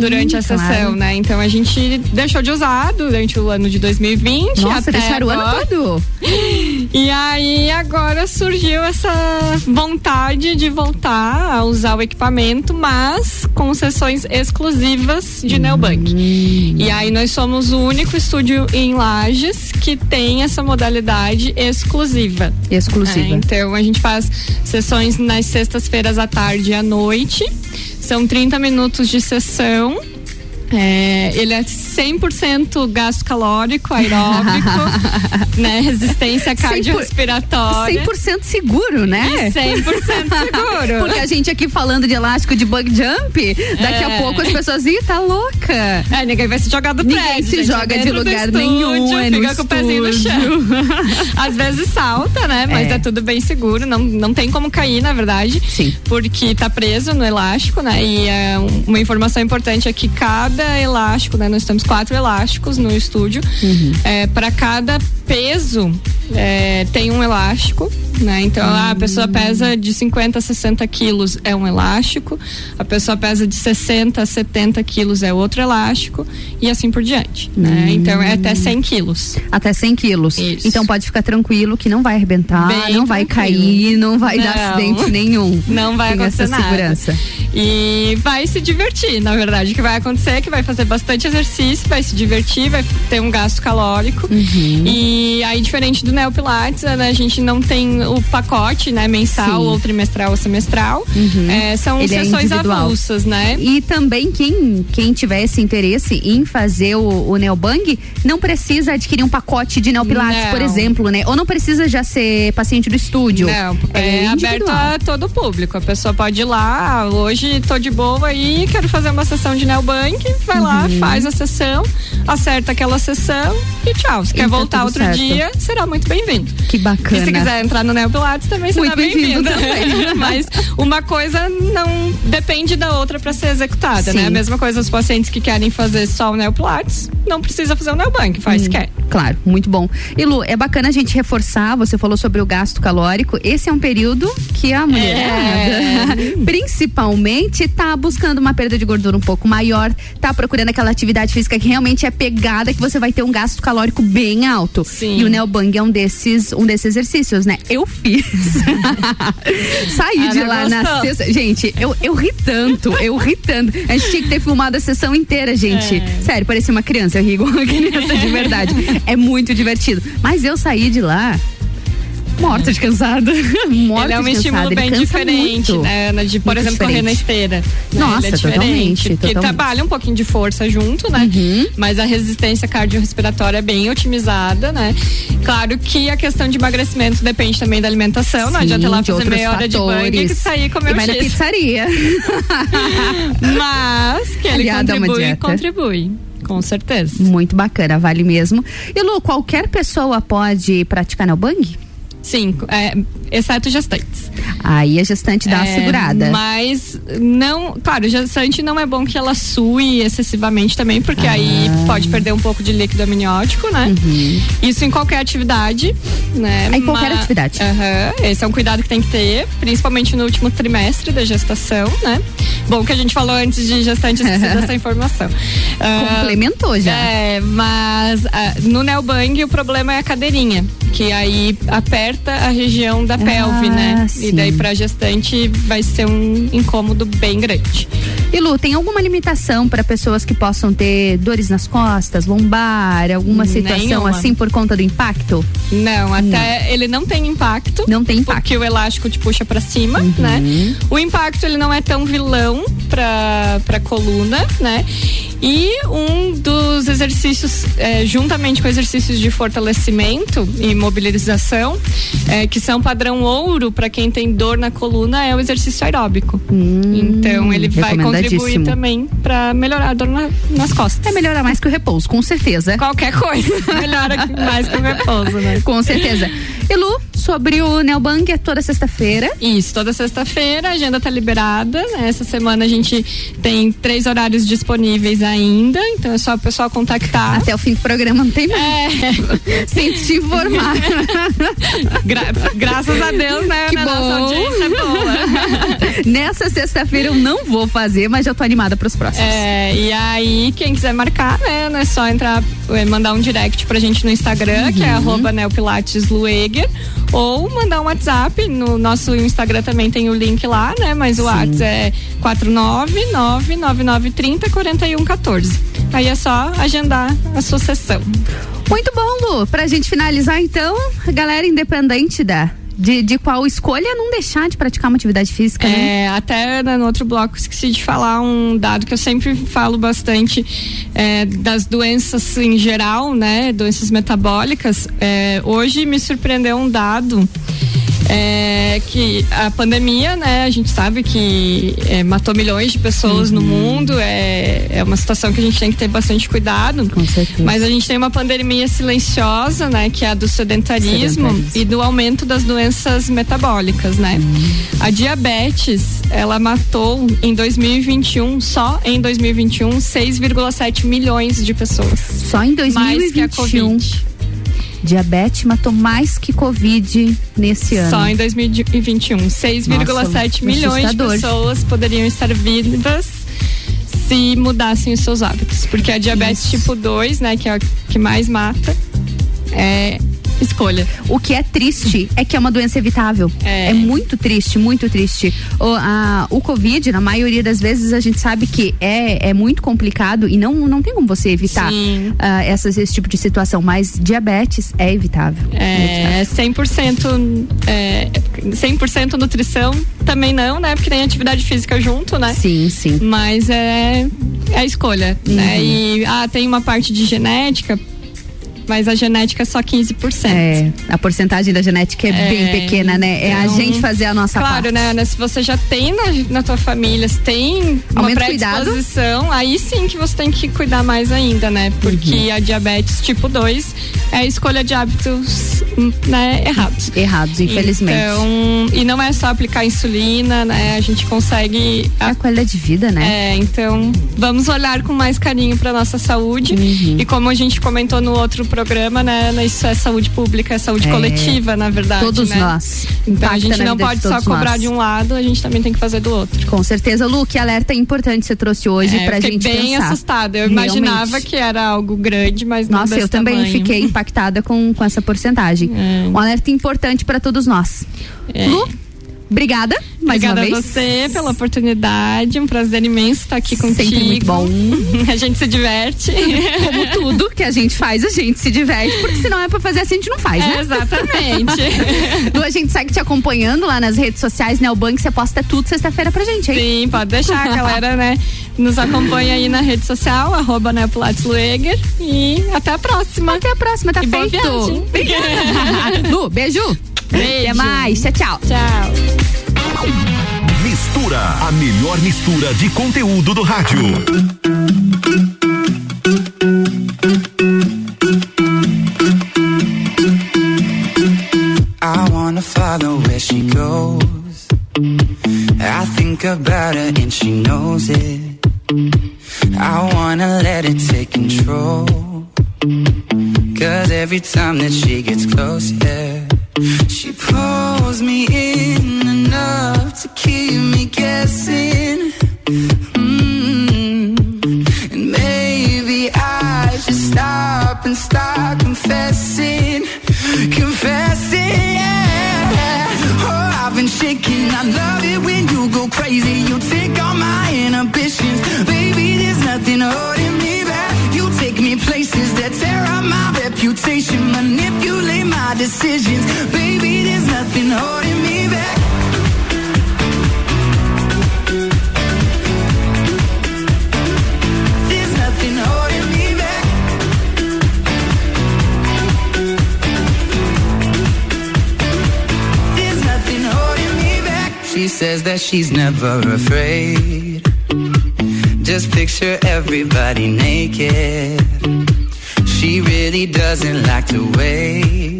durante a Uhum. Ah, claro. sessão, né? Então a gente deixou de usar durante o ano de 2020. Nossa, até deixaram o ano agora. todo. E aí agora surgiu essa vontade de voltar a usar o equipamento, mas com sessões exclusivas de Neobank. E aí nós somos o único estúdio em Lages que tem essa modalidade exclusiva. Exclusiva. É, então a gente faz sessões nas sextas-feiras à tarde e à noite. São 30 minutos de sessão. É, ele é 100% gasto calórico, aeróbico, [LAUGHS] né? Resistência cardiorrespiratória. 100% seguro, né? E 100% [LAUGHS] seguro. Porque a gente aqui falando de elástico de bug jump, daqui a É. pouco as pessoas, ih, tá louca. É, ninguém vai se jogar do Ninguém prédio. se gente, joga dentro de lugar estúdio, nenhum, é Fica com o pezinho no chão. [LAUGHS] Às vezes salta, né? Mas É. é. tudo bem seguro. Não, não tem como cair, na verdade. Sim. Porque tá preso no elástico, né? E é, um- uma informação importante é que cada elástico, né? Nós temos quatro elásticos no estúdio. Uhum. É, para cada peso é, tem um elástico, né? Então ah, a pessoa pesa de 50 a 60 quilos é um elástico, a pessoa pesa de 60 a 70 quilos é outro elástico e assim por diante, né? Hum. Então é até 100 quilos. Até 100 quilos. Isso. Então pode ficar tranquilo que não vai arrebentar, Bem não vai tranquilo. cair, não vai dar Não. acidente [LAUGHS] nenhum. Não vai Tem acontecer essa nada. segurança. E vai se divertir, na verdade. O que vai acontecer é que vai fazer bastante exercício, vai se divertir, vai ter um gasto calórico. Uhum. E aí, diferente do Neo Pilates, né, a gente não tem o pacote, né, mensal, Sim. ou trimestral ou semestral. Uhum. É, são Ele é sessões individual. avulsas, né? E também quem, quem tivesse interesse em fazer o, o Neobang não precisa adquirir um pacote de Neopilates, Não. por exemplo, né? Ou não precisa já ser paciente do estúdio. Não, é, aberto individual. a todo o público. A pessoa pode ir lá, ah, hoje tô de boa aí, quero fazer uma sessão de Neobank, vai lá, Uhum. faz a sessão, acerta aquela sessão e tchau. Se E quer tá voltar outro certo. dia, será muito bem-vindo. Que bacana. E se quiser entrar no Neo Pilates, também será bem-vindo. [LAUGHS] Mas uma coisa não depende da outra para ser executada, Sim. né? A mesma coisa os pacientes que querem fazer só o Neo Pilates, não precisa fazer o Neobank, faz se Hum, quer. Claro, muito bom. E Lu, é bacana a gente reforçar, você falou sobre o gasto calórico. Esse é um período que a mulherada, É. [LAUGHS] principalmente, tá buscando uma perda de gordura um pouco maior, tá procurando aquela atividade física que realmente é pegada, que você vai ter um gasto calórico bem alto. Sim. E o Neobang é um desses, um desses exercícios, né? Eu fiz. [LAUGHS] Saí Ana de lá na gostou. sexta. Gente, eu, eu ri tanto, eu ri tanto. A gente tinha que ter filmado a sessão inteira, gente. É. Sério, parecia uma criança, eu ri igual uma criança de verdade. É muito divertido. Mas eu saí de lá Morta de cansado. [LAUGHS] Morta ele é um de estímulo bem diferente, muito. né, Ana? De, por Muito exemplo, correr na diferente. esteira. né? Nossa, ele é diferente, totalmente, Porque trabalha um pouquinho de força junto, né? Uhum. Mas a resistência cardiorrespiratória é bem otimizada, né? Claro que a questão de emagrecimento depende também da alimentação. não Sim, adianta lá fazer meia hora de banho e fatores. sair comer E na X. pizzaria. [LAUGHS] Mas que ele Aliado contribui, contribui. Com certeza. Muito bacana, vale mesmo. E Lu, qualquer pessoa pode praticar neobang? Sim, é, exceto gestantes. Aí a gestante dá uma É, segurada. Mas não, claro, gestante não é bom que ela sue excessivamente também, porque aí Ah. pode perder um pouco de líquido amniótico, né? Isso em qualquer atividade, né? Uhum. Em qualquer Ma- atividade. Aham, esse é um cuidado que tem que ter, principalmente no último trimestre da gestação, né? Bom que a gente falou antes de gestante esqueci dessa [LAUGHS] informação. Ah, Complementou já. É, mas ah, no neobang o problema é a cadeirinha, que aí aperta a região da pelve, né? sim. E daí pra gestante vai ser um incômodo bem grande. E Lu, tem alguma limitação para pessoas que possam ter dores nas costas, lombar, alguma situação Nenhuma. assim por conta do impacto? Não, até ele não tem impacto. Não tem impacto. Uhum. Porque o elástico te puxa pra cima, né? O impacto ele não é tão vilão pra, pra coluna, né? E um dos exercícios, eh, juntamente com exercícios de fortalecimento e mobilização, eh, que são padrão ouro para quem tem dor na coluna, é o exercício aeróbico. então ele vai contribuir Hum, também para melhorar a dor na- nas costas. É melhorar mais que o repouso, com certeza. Qualquer coisa [LAUGHS] melhora mais que o repouso, né? Com certeza. E Lu, sobre o Neobang é toda sexta-feira. Isso, toda sexta-feira a agenda tá liberada. né? Essa semana a gente tem três horários disponíveis ainda, então é só o pessoal contactar. Até o fim do programa não tem mais. É. [LAUGHS] Sem te informar. [LAUGHS] Gra- graças a Deus, né? Que né, bom. é boa. [LAUGHS] Nessa sexta-feira eu não vou fazer, mas já tô animada pros próximos. É, e aí, quem quiser marcar, né, não é só entrar, é, mandar um direct pra gente no Instagram, que é Uhum. arroba neopilateslueger, ou mandar um WhatsApp. No nosso Instagram também tem o link lá, né? Mas o WhatsApp é 49999304114. Aí é só agendar a sua sessão. Muito bom, Lu. Pra gente finalizar, então, galera independente da. De, de qual escolha não deixar de praticar uma atividade física, né? É, até né, no outro bloco esqueci de falar um dado que eu sempre falo bastante é, das doenças em geral, né? Doenças metabólicas. É, hoje me surpreendeu um dado. É, que a pandemia, né, a gente sabe que é, matou milhões de pessoas no mundo, é, é uma situação que a gente tem que ter bastante cuidado. Com certeza. Mas a gente tem uma pandemia silenciosa, né, que é a do sedentarismo, Sedentarismo. e do aumento das doenças metabólicas, né? A diabetes, ela matou em 2021, só em 2021, 6,7 milhões de pessoas. Só em Mais que a 2021. Covid. Diabetes matou mais que Covid nesse ano. Só em 2021. 6,7 Nossa, milhões de pessoas poderiam estar vivas se mudassem os seus hábitos. Porque a diabetes tipo 2, né, que é a que mais mata, é escolha. O que é triste é que é uma doença evitável. É, muito triste, muito triste. O, a, o Covid, na maioria das vezes, a gente sabe que é, é muito complicado e não, não tem como você evitar ah, essas, esse tipo de situação. Mas diabetes é evitável. É 100%, é, 100% nutrição também não, né? Porque tem atividade física junto, né? Sim, sim. Mas é, é a escolha, né? E ah, tem uma parte de genética, mas a genética é só 15%. É, a porcentagem da genética é, É, bem pequena, né? É a então, gente fazer a nossa Claro, parte. né, Ana? Se você já tem na, na tua família, se tem uma cuidado. predisposição, aí sim que você tem que cuidar mais ainda, né? Porque Uhum. a diabetes tipo 2 é a escolha de hábitos né, errados. Errados, infelizmente. Então, e não é só aplicar insulina, né? A gente consegue. É a qualidade de vida, né? É, então vamos olhar com mais carinho para nossa saúde. Uhum. E como a gente comentou no outro programa, né? né, Isso é saúde pública, é saúde É. coletiva, na verdade. Todos né? nós. Então a Impacta gente na não pode só cobrar nós. de um lado, a gente também tem que fazer do outro. Com certeza, Lu, que alerta importante você trouxe hoje É, pra eu fiquei gente bem pensar. assustada. Eu Realmente. imaginava que era algo grande, mas não Nossa, eu também tamanho. fiquei impactada com, com essa porcentagem. [LAUGHS] Um alerta importante para todos nós. É. Lu, obrigada mais Obrigada uma a vez. você pela oportunidade. Um prazer imenso estar aqui contigo. Sempre muito bom. [LAUGHS] A gente se diverte. [LAUGHS] Como tudo que a gente faz, a gente se diverte, porque se não é pra fazer assim, a gente não faz, né? É, exatamente. [LAUGHS] Lu, a gente segue te acompanhando lá nas redes sociais, Neobank, você posta tudo sexta-feira pra gente, hein? Sim, pode deixar, a galera, né? Nos acompanha aí na rede social, arroba né, Pilates Lueger. E até a próxima. Até a próxima, tá E boa feito. viagem. Obrigada. Lu, beijo. Beijo. Até mais. Tchau, tchau. Tchau. Mistura, a melhor mistura de conteúdo do rádio. I wanna follow where she goes. I think about her and she knows it. I wanna let it take control. Cause every time that she gets close, yeah, she pulls me in enough to keep me guessing. Mm. And maybe I should stop and start confessing, confessing. Yeah. Oh, I've been shaking. I love you decisions, baby. There's nothing holding me back. There's nothing holding me back. There's nothing holding me back. She says that she's never afraid. Just picture everybody naked. She really doesn't like to wait.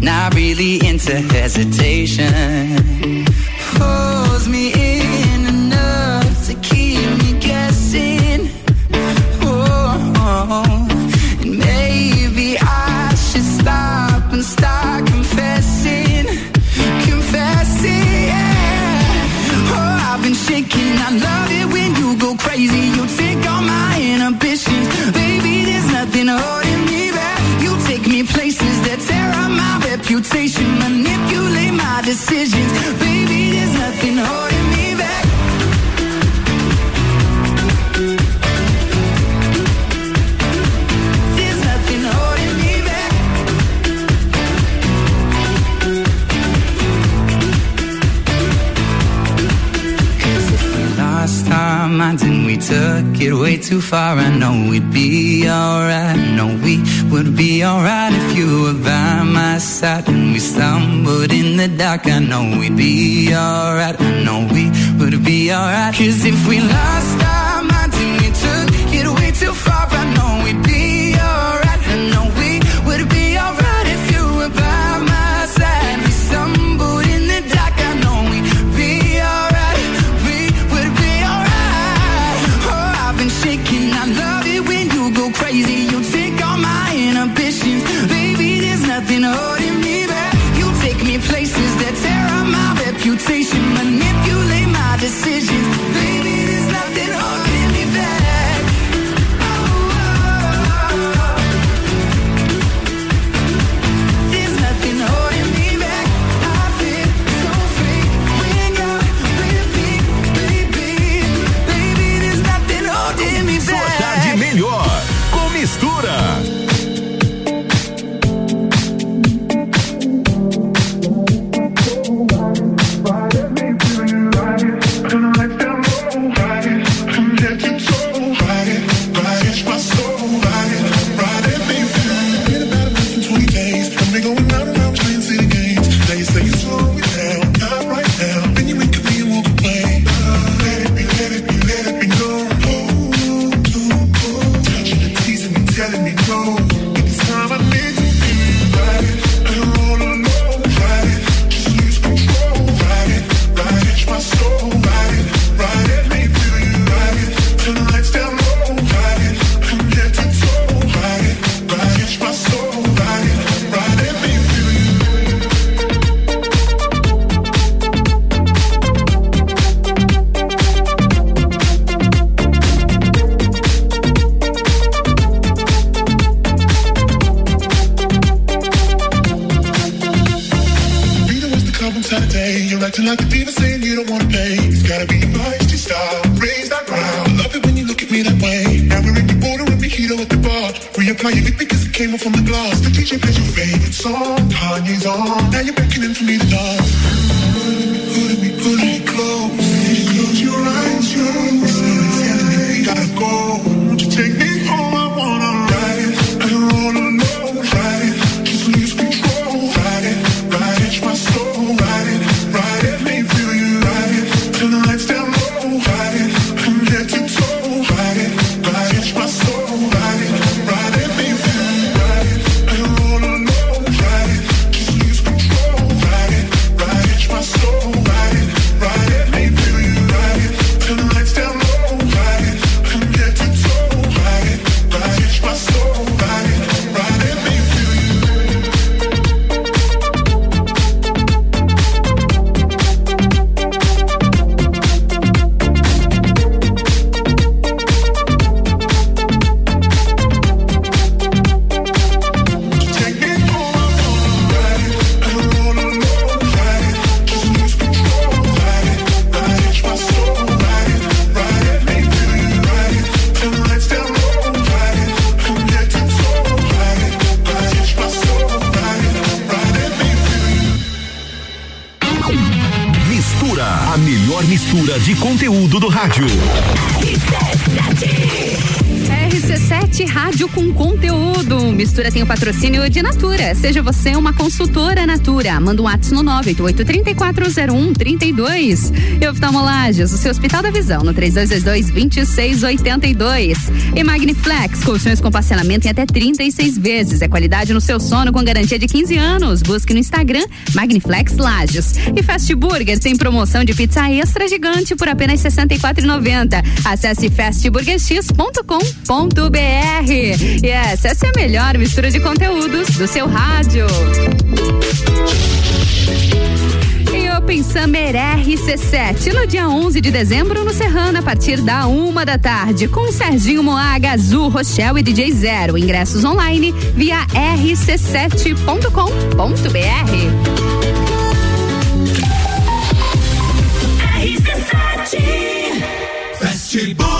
Not really into hesitation. Pulls me in I know we'd be alright. Know we would be alright if you were by my side. And we stumbled in the dark. I know we'd be alright. I know we would be alright. Cause if we lost our rádio. RC7 Rádio com conteúdo. Mistura tem o patrocínio de Natura. Seja você uma consultora Natura. Manda um WhatsApp no 988-3401-32. E oftalmolagens, o seu Hospital da Visão, no 3222-2682. E Magniflex, colchões com parcelamento em até 36 vezes. É qualidade no seu sono com garantia de 15 anos. Busque no Instagram Magniflex Lages. E Fast Burger tem promoção de pizza extra gigante por apenas R$ 64,90. Acesse fastburgerx.com.br. E essa, essa é a melhor mistura de conteúdos do seu rádio. E Open Summer RC7, no dia 11 de dezembro, no Serrano, a partir da uma da tarde, com Serginho Moaga, Azul, Rochelle e DJ Zero. Ingressos online via rc7.com.br. Fast Burger.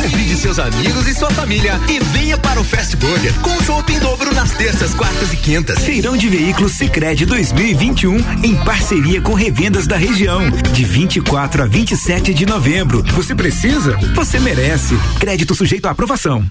Convide seus amigos e sua família e venha para o Fast Burger com chopp em dobro nas terças, quartas e quintas. Feirão de Veículos Sicredi 2021 em parceria com revendas da região, de 24 a 27 de novembro. Você precisa? Você merece. Crédito sujeito à aprovação.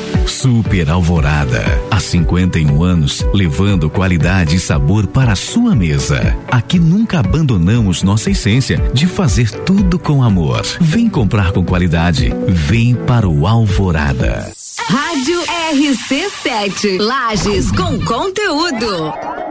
Super Alvorada. Há 51 anos, levando qualidade e sabor para a sua mesa. Aqui nunca abandonamos nossa essência de fazer tudo com amor. Vem comprar com qualidade. Vem para o Alvorada. Rádio RC7. Lages com conteúdo.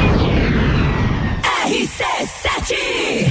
RC7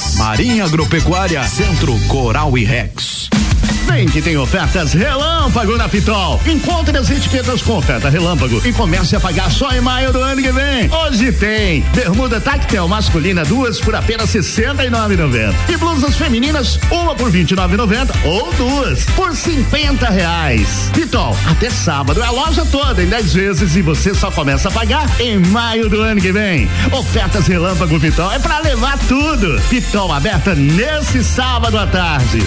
Marinha Agropecuária, Centro Coral e Rex. Vem que tem ofertas relâmpago na Pitol. Encontre as etiquetas com oferta relâmpago e comece a pagar só em maio do ano que vem. Hoje tem bermuda tactel masculina duas por apenas 69,90 e blusas femininas uma por 29,90 ou duas por 50 reais. Pitol, até sábado é a loja toda em 10 vezes e você só começa a pagar em maio do ano que vem. Ofertas relâmpago Pitol é para levar tudo. Pitol aberta nesse sábado à tarde.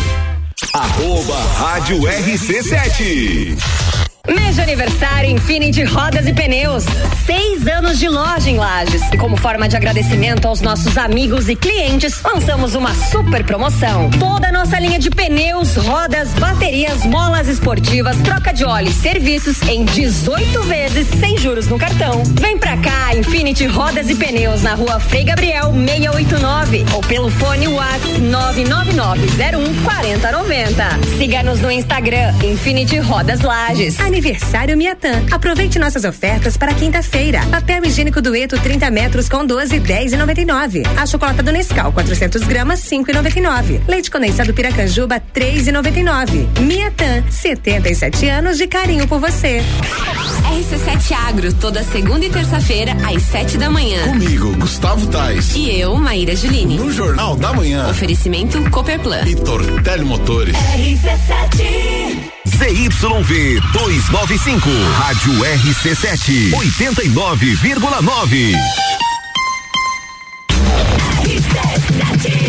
Arroba Rádio RC7. Mês de aniversário Infinity Rodas e Pneus. Seis anos de loja em Lages. E como forma de agradecimento aos nossos amigos e clientes, lançamos uma super promoção. Toda a nossa linha de pneus, rodas, baterias, molas esportivas, troca de óleo e serviços em 18 vezes sem juros no cartão. Vem pra cá, Infinity Rodas e Pneus na rua Frei Gabriel 689 ou pelo fone WhatsApp 999014090. Siga-nos no Instagram Infinity Rodas Lages. Aniversário Miatan. Aproveite nossas ofertas para quinta-feira. Papel higiênico dueto 30 metros com 12 10,99. A chocolate do Nescau 400 gramas 5,99. Leite condensado Piracanjuba 3,99. Miatan, 77 anos de carinho por você. RC7 Agro, toda segunda e terça-feira, às 7 da manhã. Comigo, Gustavo Tais. E eu, Maíra Juline. No Jornal da Manhã. Oferecimento Cooperplan. E Tortelli Motores. RC7. ZYV 295. Rádio RC7. 89,9. RC7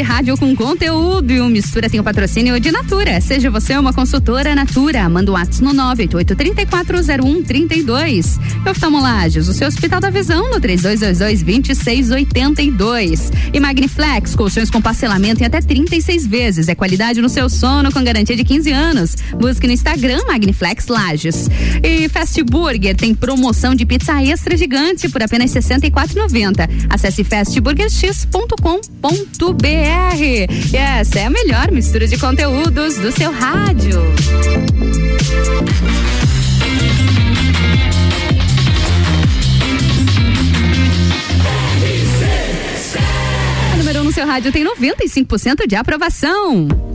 Rádio com conteúdo e o Mistura tem o patrocínio de Natura. Seja você uma consultora Natura. Manda o um WhatsApp no 988-340132. Oftalmolages, o seu Hospital da Visão no 3222-2682. E Magniflex, colchões com parcelamento em até 36 vezes. É qualidade no seu sono com garantia de 15 anos. Busque no Instagram Magniflex Lages. E Fast Burger tem promoção de pizza extra gigante por apenas R$ 64,90. Acesse fastburgerx.com.br br. E essa é a melhor mistura de conteúdos do seu rádio. A número 1 um no seu rádio tem 95% de aprovação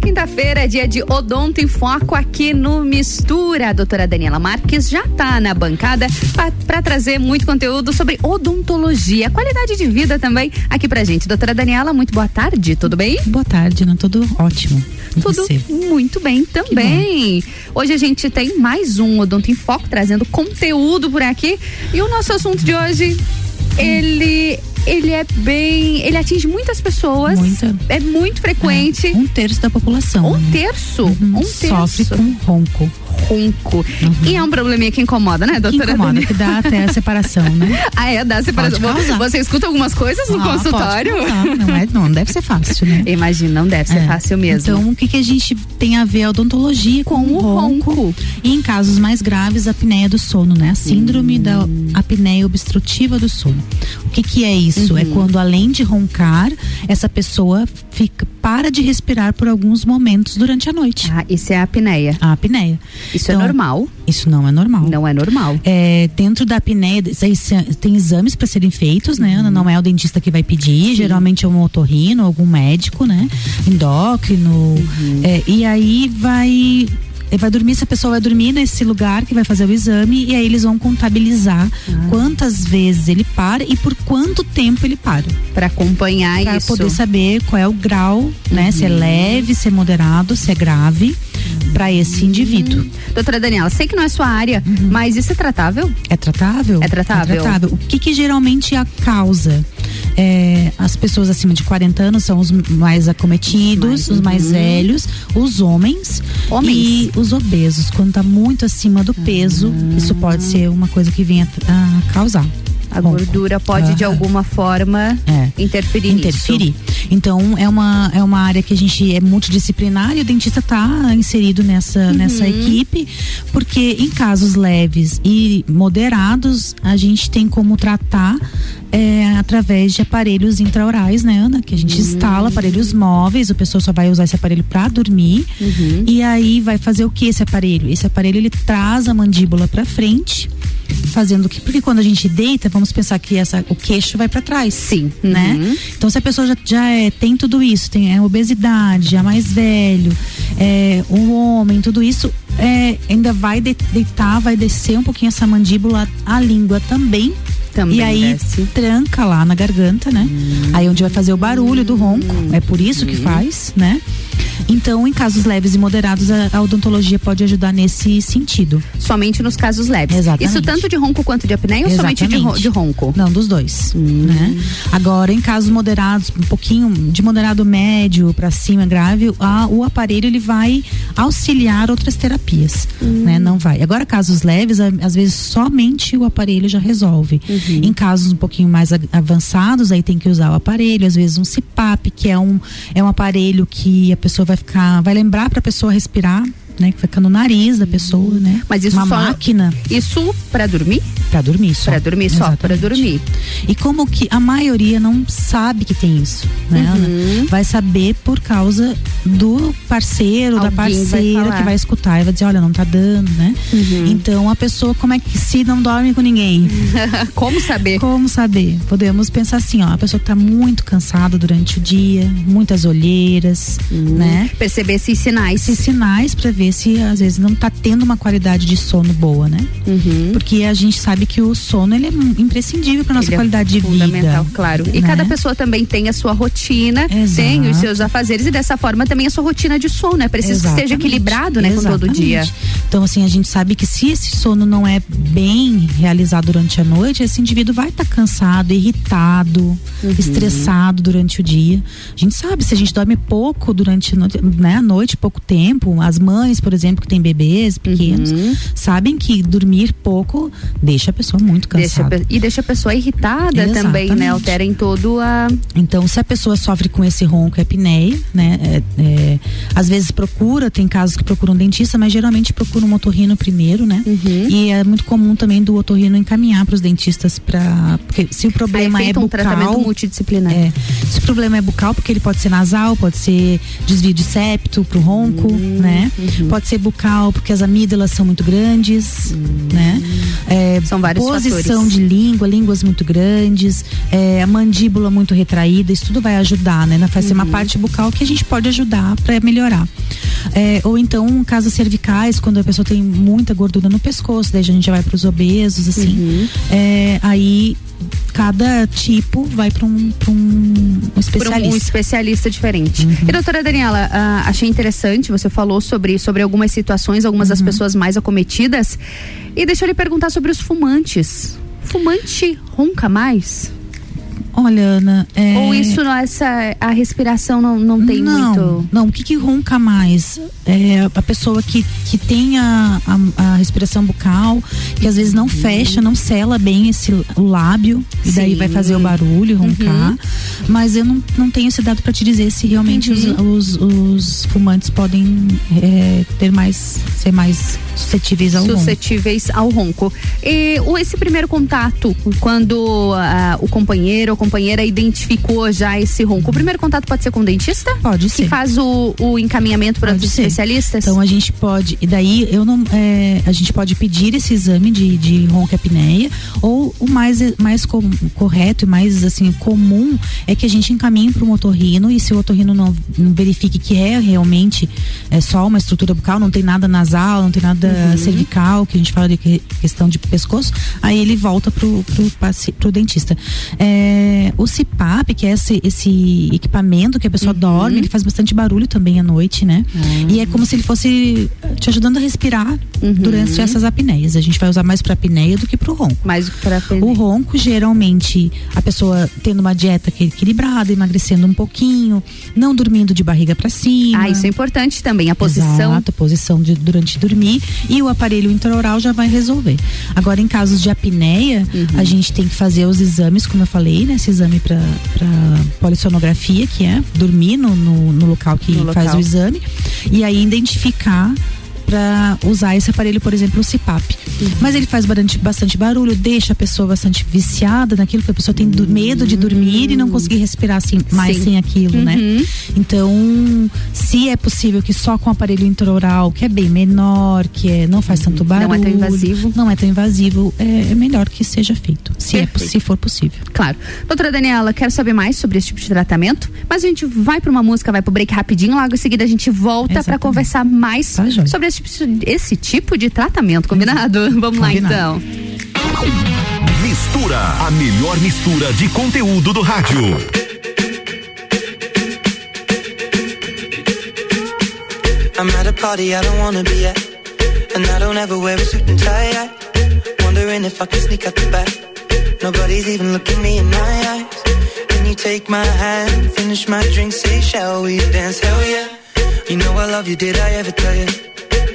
quinta-feira é dia de Odonto em Foco aqui no Mistura. A doutora Daniela Marques já está na bancada para trazer muito conteúdo sobre odontologia, qualidade de vida também aqui pra gente. Doutora Daniela, muito boa tarde, tudo bem? Boa tarde, não tudo ótimo. E tudo você? muito bem também. Hoje a gente tem mais um Odonto em Foco trazendo conteúdo por aqui e o nosso assunto de hoje ele ele é bem. Ele atinge muitas pessoas. Muita. É muito frequente. É, um terço da população. Um né? terço? Uhum, um terço. Sofre com ronco. Ronco. Uhum. E é um probleminha que incomoda, né, doutora? Que incomoda, que dá até a separação, né? [LAUGHS] ah, é? Dá a separação. Você escuta algumas coisas no ah, consultório? Não, não, é, não deve ser fácil, né? Imagina, não deve ser é. fácil mesmo. Então, o que, que a gente tem a ver a odontologia com, com o ronco. ronco? E em casos mais graves, a apneia do sono, né? A síndrome hum. da apneia obstrutiva do sono. O que, que é isso? Uhum. É quando, além de roncar, essa pessoa fica, para de respirar por alguns momentos durante a noite. Ah, isso é a apneia. A apneia. Isso então, é normal? Isso não é normal. Não é normal. É, dentro da apneia, tem exames para serem feitos, né? Uhum. Não é o dentista que vai pedir, Sim. geralmente é um otorrino, algum médico, né? Endócrino. Uhum. É, e aí vai vai dormir, essa pessoa vai dormir nesse lugar que vai fazer o exame e aí eles vão contabilizar Ah. quantas vezes ele para e por quanto tempo ele para. Para acompanhar pra isso. poder saber qual é o grau, né? Se é Uhum. leve, se é moderado, se é grave para esse indivíduo. Doutora Daniela, sei que não é sua área, mas isso é tratável? É tratável? É tratável. É tratável. O que, que geralmente é a causa? É, as pessoas acima de 40 anos são os mais acometidos, os mais, uhum. velhos, os homens, Homens? e os obesos. Quando tá muito acima do peso, isso pode ser uma coisa que venha a causar. A gordura pode de Aham. alguma forma É. interferir, interferir. nisso. Então é uma é uma área que a gente é multidisciplinar e o dentista está inserido nessa Uhum. nessa equipe, porque em casos leves e moderados a gente tem como tratar é, através de aparelhos intraorais, né, Ana? Que a gente instala aparelhos móveis, a pessoa só vai usar esse aparelho para dormir. E aí vai fazer o que esse aparelho? Esse aparelho ele traz a mandíbula para frente, fazendo o que? Porque quando a gente deita, vamos pensar que essa, o queixo vai para trás. Sim. Né? Uhum. Então, se a pessoa já, já é, tem tudo isso, tem é, obesidade, já mais velho, é, o homem, tudo isso, é, ainda vai de- deitar, vai descer um pouquinho essa mandíbula, a língua também. Também e aí desce. tranca lá na garganta, né? Aí onde vai fazer o barulho do ronco. É por isso Uhum. que faz, né? Então, em casos leves e moderados, a, a odontologia pode ajudar nesse sentido. Somente nos casos leves. Exatamente. Isso tanto de ronco quanto de apneia ou somente de, Exatamente. de ronco? Não, dos dois. Né? Agora, em casos moderados, um pouquinho de moderado médio para cima, grave, a- o aparelho ele vai auxiliar outras terapias, né? Não vai. Agora, casos leves, a- às vezes somente o aparelho já resolve. Em casos um pouquinho mais avançados, aí tem que usar o aparelho, às vezes um CPAP, que é um é um aparelho que a pessoa vai ficar, vai lembrar para a pessoa respirar, né? Que fica no nariz da pessoa, né? Mas isso uma só- máquina Isso para dormir? para dormir só. Para dormir só, para dormir. E como que a maioria não sabe que tem isso, né, Uhum. Vai saber por causa do parceiro, da Alguém vai parceira falar. que vai escutar e vai dizer, olha, não tá dando, né? Uhum. Então a pessoa, como é que se não dorme com ninguém? [LAUGHS] Como saber? Como saber? Podemos pensar assim, ó, a pessoa que tá muito cansada durante o dia, muitas olheiras, né? Perceber esses sinais. Esses sinais para ver se às vezes não tá tendo uma qualidade de sono boa, né? Uhum. Porque a gente sabe que o sono ele é imprescindível para nossa Ele é qualidade de vida. Fundamental, claro. E né? cada pessoa também tem a sua rotina, tem os seus afazeres e dessa forma também a sua rotina de sono. É preciso que esteja Exatamente. equilibrado, né, com todo dia. Exatamente. Então, assim, a gente sabe que se esse sono não é bem realizado durante a noite, esse indivíduo vai estar cansado, irritado, Uhum. estressado durante o dia. A gente sabe, se a gente dorme pouco durante né, a noite, pouco tempo, as mães, por exemplo, que têm bebês pequenos, Uhum. sabem que dormir pouco deixa a pessoa muito Deixa cansada. pe- e deixa a pessoa irritada também, né? Exatamente. Altera em todo a. Então, se a pessoa sofre com esse ronco, é apneia, né? É, é, às vezes procura, tem casos que procuram um dentista, mas geralmente procura um otorrino primeiro, né? Uhum. E é muito comum também do otorrino encaminhar para os dentistas para porque se o problema é feito um bucal, tratamento multidisciplinar. é, se o problema é bucal, porque ele pode ser nasal, pode ser desvio de septo pro ronco, Hum, né? uhum. Pode ser bucal, porque as amígdalas são muito grandes, né? É. São vários posição fatores. de língua, línguas muito grandes, é, a mandíbula muito retraída, isso tudo vai ajudar, né? Vai ser uma Uhum. parte bucal que a gente pode ajudar para melhorar. É, ou então, casos cervicais, quando a pessoa tem muita gordura no pescoço, daí a gente já vai para os obesos, assim. Uhum. É, aí cada tipo vai para um, pra um, Por um, especialista. especialista diferente. Uhum. E doutora Daniela, ah, achei interessante, você falou sobre, sobre algumas situações, algumas Uhum. das pessoas mais acometidas. E deixa eu lhe perguntar sobre os fumantes. Fumante ronca mais? Olha, Ana. é- Ou isso, não- essa, a respiração não, não tem não, muito. Não, o que, que ronca mais? É a pessoa que, que tem a, a, a respiração bucal, que às vezes não fecha, não sela bem esse o lábio, e daí Sim. vai fazer o barulho, roncar. Uhum. Mas eu não, não tenho esse dado para te dizer se realmente os, os, os fumantes podem é, ter mais, ser mais suscetíveis ao ronco. suscetíveis ao ronco. E o, esse primeiro contato, quando ah, o companheiro companheira identificou já esse ronco, o primeiro contato pode ser com o dentista? Pode ser. Que faz o, o encaminhamento para os especialistas? Então a gente pode, e daí eu não, é, a gente pode pedir esse exame de, de roncoapneia ou o mais, mais com, correto e mais assim comum é que a gente encaminhe para o otorrino e se o otorrino não, não verifique que é realmente é só uma estrutura bucal, não tem nada nasal, não tem nada Uhum. cervical, que a gente fala de que- questão de pescoço, aí ele volta pro, pro, paci- pro dentista. É, o CPAP, que é esse, esse equipamento que a Uhum. pessoa dorme, ele faz bastante barulho também à noite, né? E é como se ele fosse te ajudando a respirar Uhum. durante essas apneias. A gente vai usar mais para apneia do que pro ronco. Mais para O ronco, geralmente, a pessoa tendo uma dieta é equilibrada, emagrecendo um pouquinho, não dormindo de barriga para cima. Ah, isso é importante também, a posição. Exato, a posição de, durante dormir e o aparelho intraoral já vai resolver. Agora, em casos de apneia, Uhum. a gente tem que fazer os exames, como eu falei, né? Esse exame para polissonografia, que é dormir no, no, no local que No faz local. o exame, e aí identificar para usar esse aparelho, por exemplo, o CPAP. Uhum. Mas ele faz bastante, bastante barulho, deixa a pessoa bastante viciada naquilo que a pessoa tem do- medo de dormir e não conseguir respirar assim, mais Sim. sem aquilo, né? Uhum. Então, se é possível que só com o aparelho intraoral, que é bem menor, que é, não faz tanto barulho. Não é tão invasivo. Não é tão invasivo, é, é melhor que seja feito. Se, é, se for possível. Claro. Doutora Daniela, quero saber mais sobre esse tipo de tratamento, mas a gente vai para uma música, vai pro break rapidinho, logo em seguida a gente volta para conversar mais Tá, sobre esse, tipo- esse tipo de tratamento, combinado? [LAUGHS] Vamos lá Combinado. então. Mistura, a melhor mistura de conteúdo do rádio. I'm at a party I don't wanna be at. And I don't ever wear a suit and tie. I wondering if I can sneak out the back. Nobody's even looking me in my eyes. Then you take my hand, finish my drink, say, shall we dance? Hell yeah. You know I love you, did I ever tell you?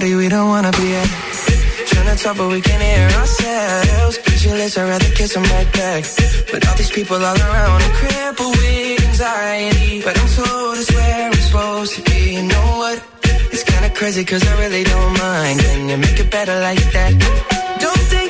party we don't wanna be at. Trying to talk but we can't hear ourselves. Speechless, I'd rather kiss them right back. But all these people all around are crippled with anxiety. But I'm told it's where I'm supposed to be. You know what? It's kinda crazy cause I really don't mind. Can you make it better like that? Don't think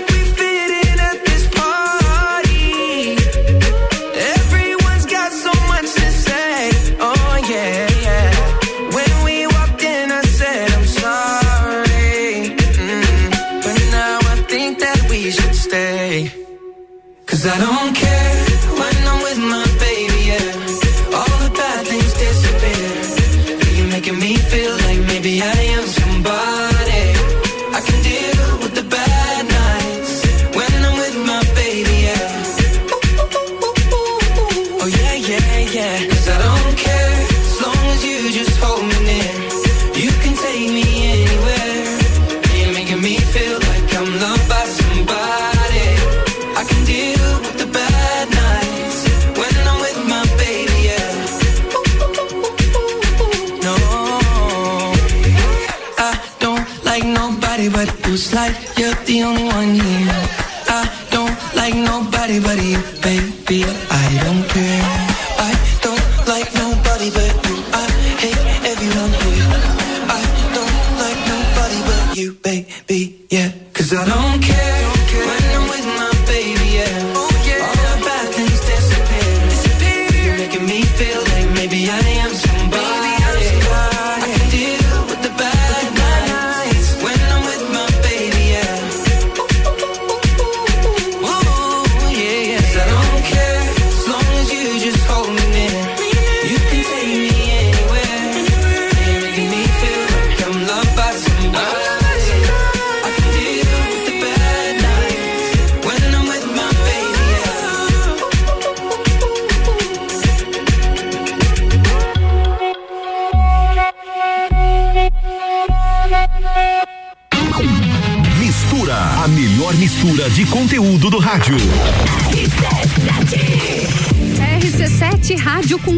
Cause I don't care when I'm with my baby,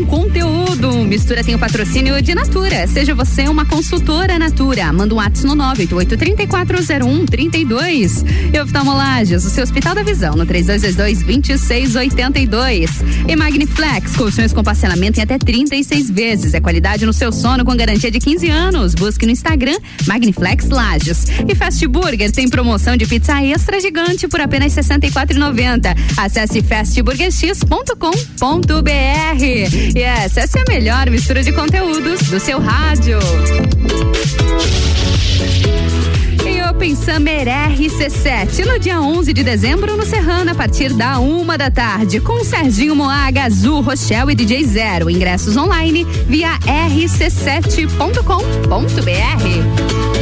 com. Mistura tem o patrocínio de Natura. Seja você uma consultora Natura. Manda um WhatsApp no 988-3401-32. E oftalmolagens, o seu Hospital da Visão, no 3222-2682. E Magniflex, colchões com parcelamento em até 36 vezes. É qualidade no seu sono com garantia de 15 anos. Busque no Instagram Magniflex Lages. E Fast Burger tem promoção de pizza extra gigante por apenas R$ 64,90. Acesse fastburgerx.com.br. E é a melhor mistura de conteúdos do seu rádio. E Open Summer RC7, no dia 11 de dezembro, no Serrano, a partir da uma da tarde, com Serginho Moaga, Azul, Rochelle e DJ Zero. Ingressos online via rc7.com.br.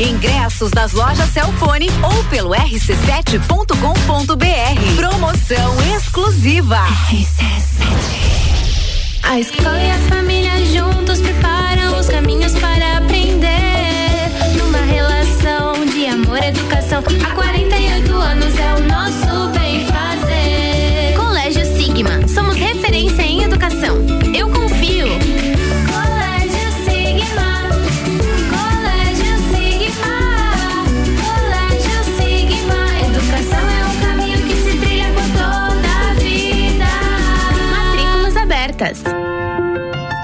Ingressos nas lojas Celfone ou pelo rc7.com.br. Promoção exclusiva. A escola e a família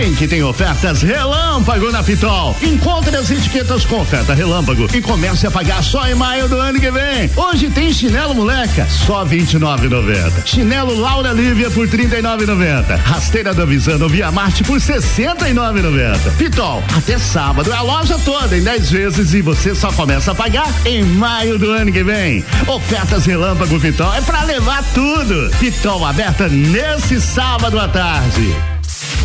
Vem que tem ofertas relâmpago na Pitol. Encontre as etiquetas com oferta relâmpago e comece a pagar só em maio do ano que vem. Hoje tem chinelo moleca, só R$ 29,90. Chinelo Laura Lívia por R$ 39,90. Rasteira da Visano Via Marte por R$ 69,90. Pitol, até sábado é a loja toda em 10 vezes e você só começa a pagar em maio do ano que vem. Ofertas relâmpago Pitol é pra levar tudo. Pitol aberta nesse sábado à tarde.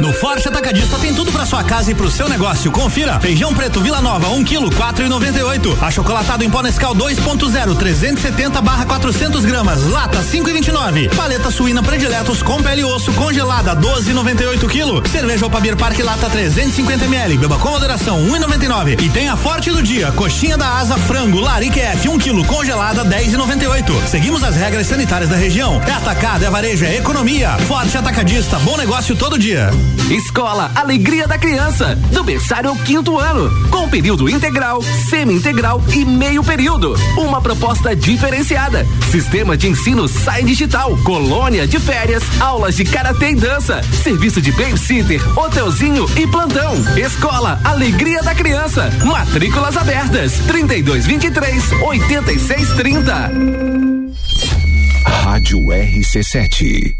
No Forte Atacadista tem tudo para sua casa e pro seu negócio. Confira: feijão preto Vila Nova, 1 kg, 4,98. Achocolatado em pó Nescau 2.0, 370 barra 400 gramas, lata 5,29. Paleta suína prediletos com pele e osso congelada 12,98 kg. Cerveja Opabir Parque lata 350 ml. Beba com moderação 1,99. E tem a Forte do dia: coxinha da asa frango Larique F 1 kg congelada 10,98. Seguimos as regras sanitárias da região. É atacado, é varejo, é economia. Forte Atacadista, bom negócio todo dia. Escola Alegria da Criança, do berçário ao quinto ano, com período integral, semi-integral e meio período. Uma proposta diferenciada. Sistema de ensino Sai Digital, colônia de férias, aulas de karatê e dança, serviço de babysitter, hotelzinho e plantão. Escola Alegria da Criança, matrículas abertas, 3223 8630. Rádio RC7.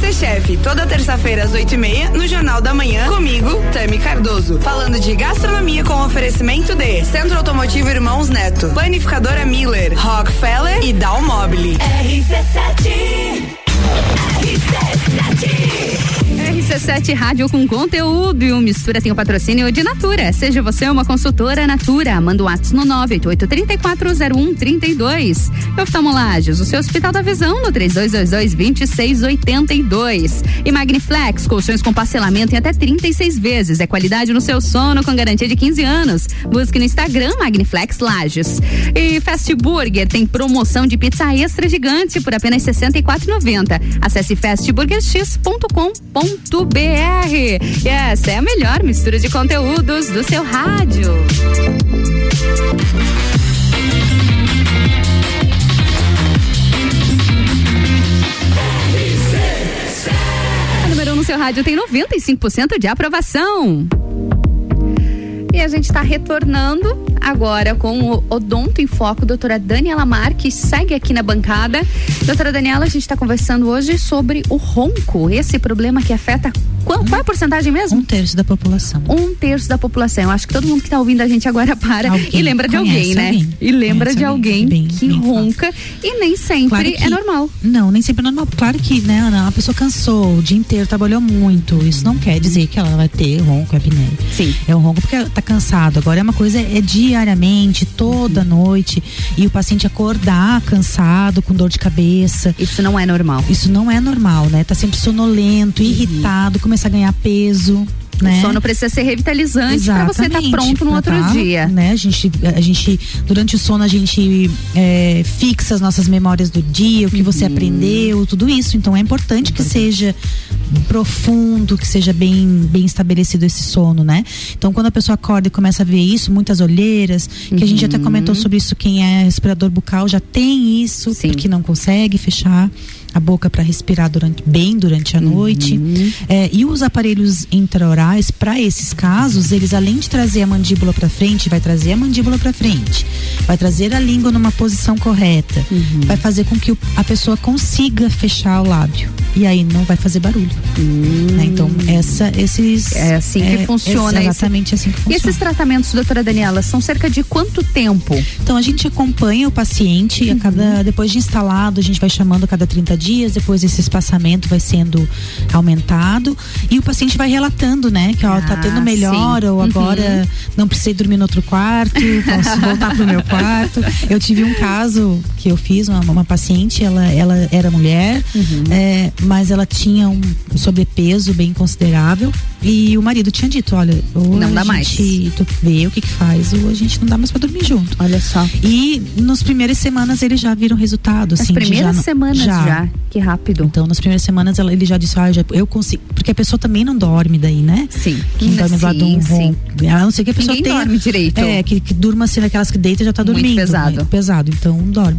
RC Chef, toda terça-feira às oito e meia, no Jornal da Manhã, comigo, Tami Cardoso. Falando de gastronomia com oferecimento de Centro Automotivo Irmãos Neto, Planificadora Miller, Rockefeller e Dalmobile. RC7 RC7 RC7 Rádio com conteúdo e o Mistura tem o patrocínio de Natura. Seja você uma consultora Natura. Manda o um WhatsApp no 988-340132. Oftalmolages, o seu Hospital da Visão no 3222-2682. E Magniflex, colchões com parcelamento em até 36 vezes. É qualidade no seu sono com garantia de 15 anos. Busque no Instagram Magniflex Lages. E Fast Burger tem promoção de pizza extra gigante por apenas R$ 64,90. Acesse fastburgerx.com.br e essa é a melhor mistura de conteúdos do seu rádio. A número 1 um no seu rádio tem 95% de aprovação. A gente está retornando agora com o Odonto em Foco, doutora Daniela Marques, segue aqui na bancada. Doutora Daniela, a gente está conversando hoje sobre o ronco, esse problema que afeta. Qual, qual, é a porcentagem mesmo? Um terço da população. Um terço da população. Eu acho que todo mundo que está ouvindo a gente agora para alguém e lembra de alguém, né? Alguém. E lembra de alguém, bem, que bem ronca e nem sempre claro que, é normal. Não, nem sempre é normal. Claro que, né, Ana, a pessoa cansou, o dia inteiro trabalhou muito. Isso não quer dizer que ela vai ter ronco, apneia. Sim. É um ronco porque tá cansado. Agora é uma coisa, é diariamente, toda noite. E o paciente acordar cansado, com dor de cabeça. Isso não é normal. Isso não é normal, né? Tá sempre sonolento, uhum. irritado, começa a ganhar peso. Né? O sono precisa ser revitalizante para você estar tá pronto no outro tá, dia. Né? A gente, a gente, durante o sono, a gente é, fixa as nossas memórias do dia, o que uhum. você aprendeu, tudo isso. Então é importante, que seja profundo, que seja bem, bem estabelecido esse sono, né? Então quando a pessoa acorda e começa a ver isso, muitas olheiras, que uhum. a gente até comentou sobre isso, quem é respirador bucal já tem isso, Sim. porque não consegue fechar a boca para respirar durante, bem durante a noite. Uhum. É, e os aparelhos intraorais, para esses casos, eles além de trazer a mandíbula para frente, vai trazer a mandíbula para frente, vai trazer a língua numa posição correta, uhum. vai fazer com que a pessoa consiga fechar o lábio. E aí não vai fazer barulho. Uhum. Né? Então, essa, esses. É assim que é, funciona. Exatamente esse, assim que funciona. E esses tratamentos, doutora Daniela, são cerca de quanto tempo? Então, a gente acompanha o paciente a cada. Depois de instalado, a gente vai chamando a cada 30 dias, depois esse espaçamento vai sendo aumentado e o paciente vai relatando, né? Que ó, ah, tá tendo melhor, sim. ou agora uhum. não precisei dormir no outro quarto, posso [LAUGHS] voltar pro meu quarto. Eu tive um caso que eu fiz, uma, uma paciente, ela, ela era mulher, uhum. é, mas ela tinha um sobrepeso bem considerável e o marido tinha dito, olha, ou não dá mais. tu vê o que que faz, ou a gente não dá mais para dormir junto. Olha só. E nas primeiras semanas eles já viram resultado, assim, As primeiras já, semanas já. já. Que rápido. Então, nas primeiras semanas ela, ele já disse, ah, já, eu consigo, porque a pessoa também não dorme daí, né? Sim. Quem dorme do lado de um ronco. A não ser que a pessoa Ninguém tenha, dorme direito. É, que, que durma assim, naquelas que deita já tá Muito dormindo. pesado. Né? Pesado, então dorme.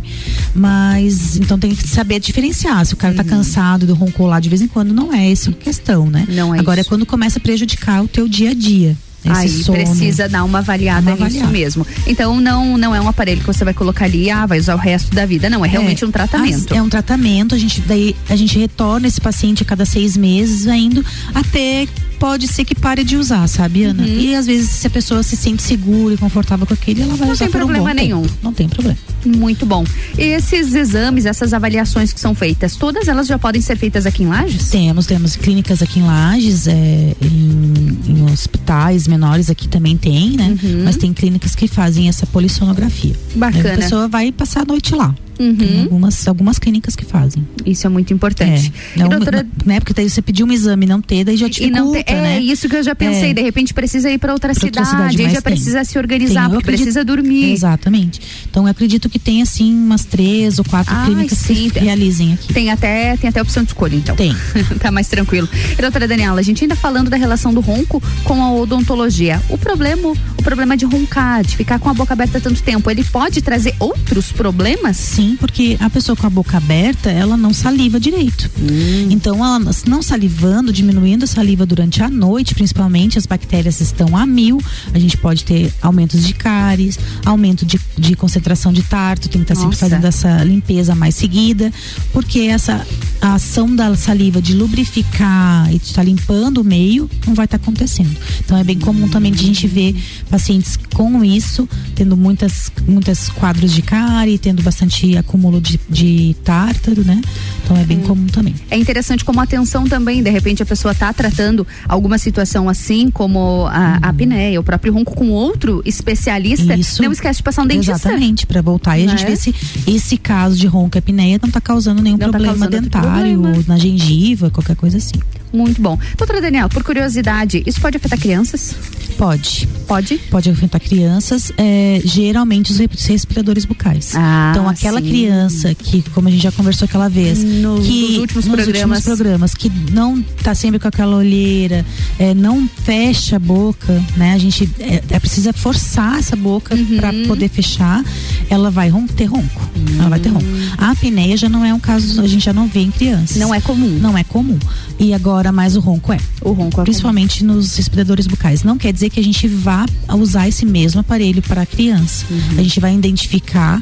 Mas, então tem que saber diferenciar. Se o cara tá Uhum. cansado do roncou lá de vez em quando, não é essa a questão, né? Não é Agora isso. é quando começa a prejudicar o teu dia a dia. Esse Aí sono. precisa dar uma avaliada Uma nisso avaliada. mesmo. Então não não é um aparelho que você vai colocar ali, ah, vai usar o resto da vida. Não, é realmente um tratamento. É um tratamento, a gente daí a gente retorna esse paciente a cada seis meses, vai indo até pode ser que pare de usar, sabe, Ana? E às vezes se a pessoa se sente segura e confortável com aquele, ela vai Não usar tem por um problema bom nenhum. tempo. Não tem problema. Muito bom. E esses exames, essas avaliações que são feitas, todas elas já podem ser feitas aqui em Lages? Temos, temos clínicas aqui em Lages, é, em, em hospitais menores aqui também tem, né? Mas tem clínicas que fazem essa polissonografia. Bacana. Aí A pessoa vai passar a noite lá. Tem algumas, algumas clínicas que fazem. Isso é muito importante. É. Não, E, doutora- né, porque daí você pediu um exame e não ter, daí já te E não tem- é né? isso que eu já pensei. É. De repente precisa ir para outra outra cidade, cidade, aí mas já tem. precisa se Tem, organizar, porque acredito- precisa dormir. Exatamente. Então eu acredito que tem assim umas três ou quatro Ai, clínicas sim, que realizem aqui. Tem até, tem até opção de escolha, então. Tem. [LAUGHS] tá mais tranquilo. E doutora Daniela, a gente ainda falando da relação do ronco com a odontologia. O problema, o problema de roncar, de ficar com a boca aberta tanto tempo, ele pode trazer outros problemas? Sim, porque a pessoa com a boca aberta, ela não saliva direito. Hum. Então, ela não salivando, diminuindo a saliva durante a noite, principalmente, as bactérias estão a mil. A gente pode ter aumentos de cáries, aumento de, de concentração de tarto, tem que estar sempre fazendo essa limpeza mais seguida, porque essa ação da saliva de lubrificar e de estar limpando o meio não vai estar acontecendo. Então é bem comum também de a gente ver pacientes com isso, tendo muitas, muitas quadros de cárie, tendo bastante acúmulo de, de tártaro, né? Então é bem comum também. É interessante como a atenção também, de repente a pessoa está tratando alguma situação assim, como a, a apneia, o próprio ronco com outro especialista. Isso. Não esquece de passar um dentista. Exatamente, para voltar e a gente Né? ver se esse caso de ronco e apneia não está causando nenhum Não tá problema causando outro dentário, problema. ou na gengiva, qualquer coisa assim. Muito bom. Doutora Daniela, por curiosidade, isso pode afetar crianças? Pode. Pode? Pode afetar crianças, é, geralmente os re- respiradores bucais. Ah, então, aquela sim. criança que, como a gente já conversou aquela vez, No- que nos últimos nos programas. últimos programas, que não tá sempre com aquela olheira, é, não fecha a boca, né? A gente é, é precisa forçar essa boca Uhum. para poder fechar, ela vai ter ronco. Ela vai ter ronco. A apneia já não é um caso, a gente já não vê em crianças. Não é comum. Não é comum. E agora mais o ronco é. O ronco é Principalmente nos respiradores bucais. Não quer dizer que a gente vá usar esse mesmo aparelho para a criança. Uhum. A gente vai identificar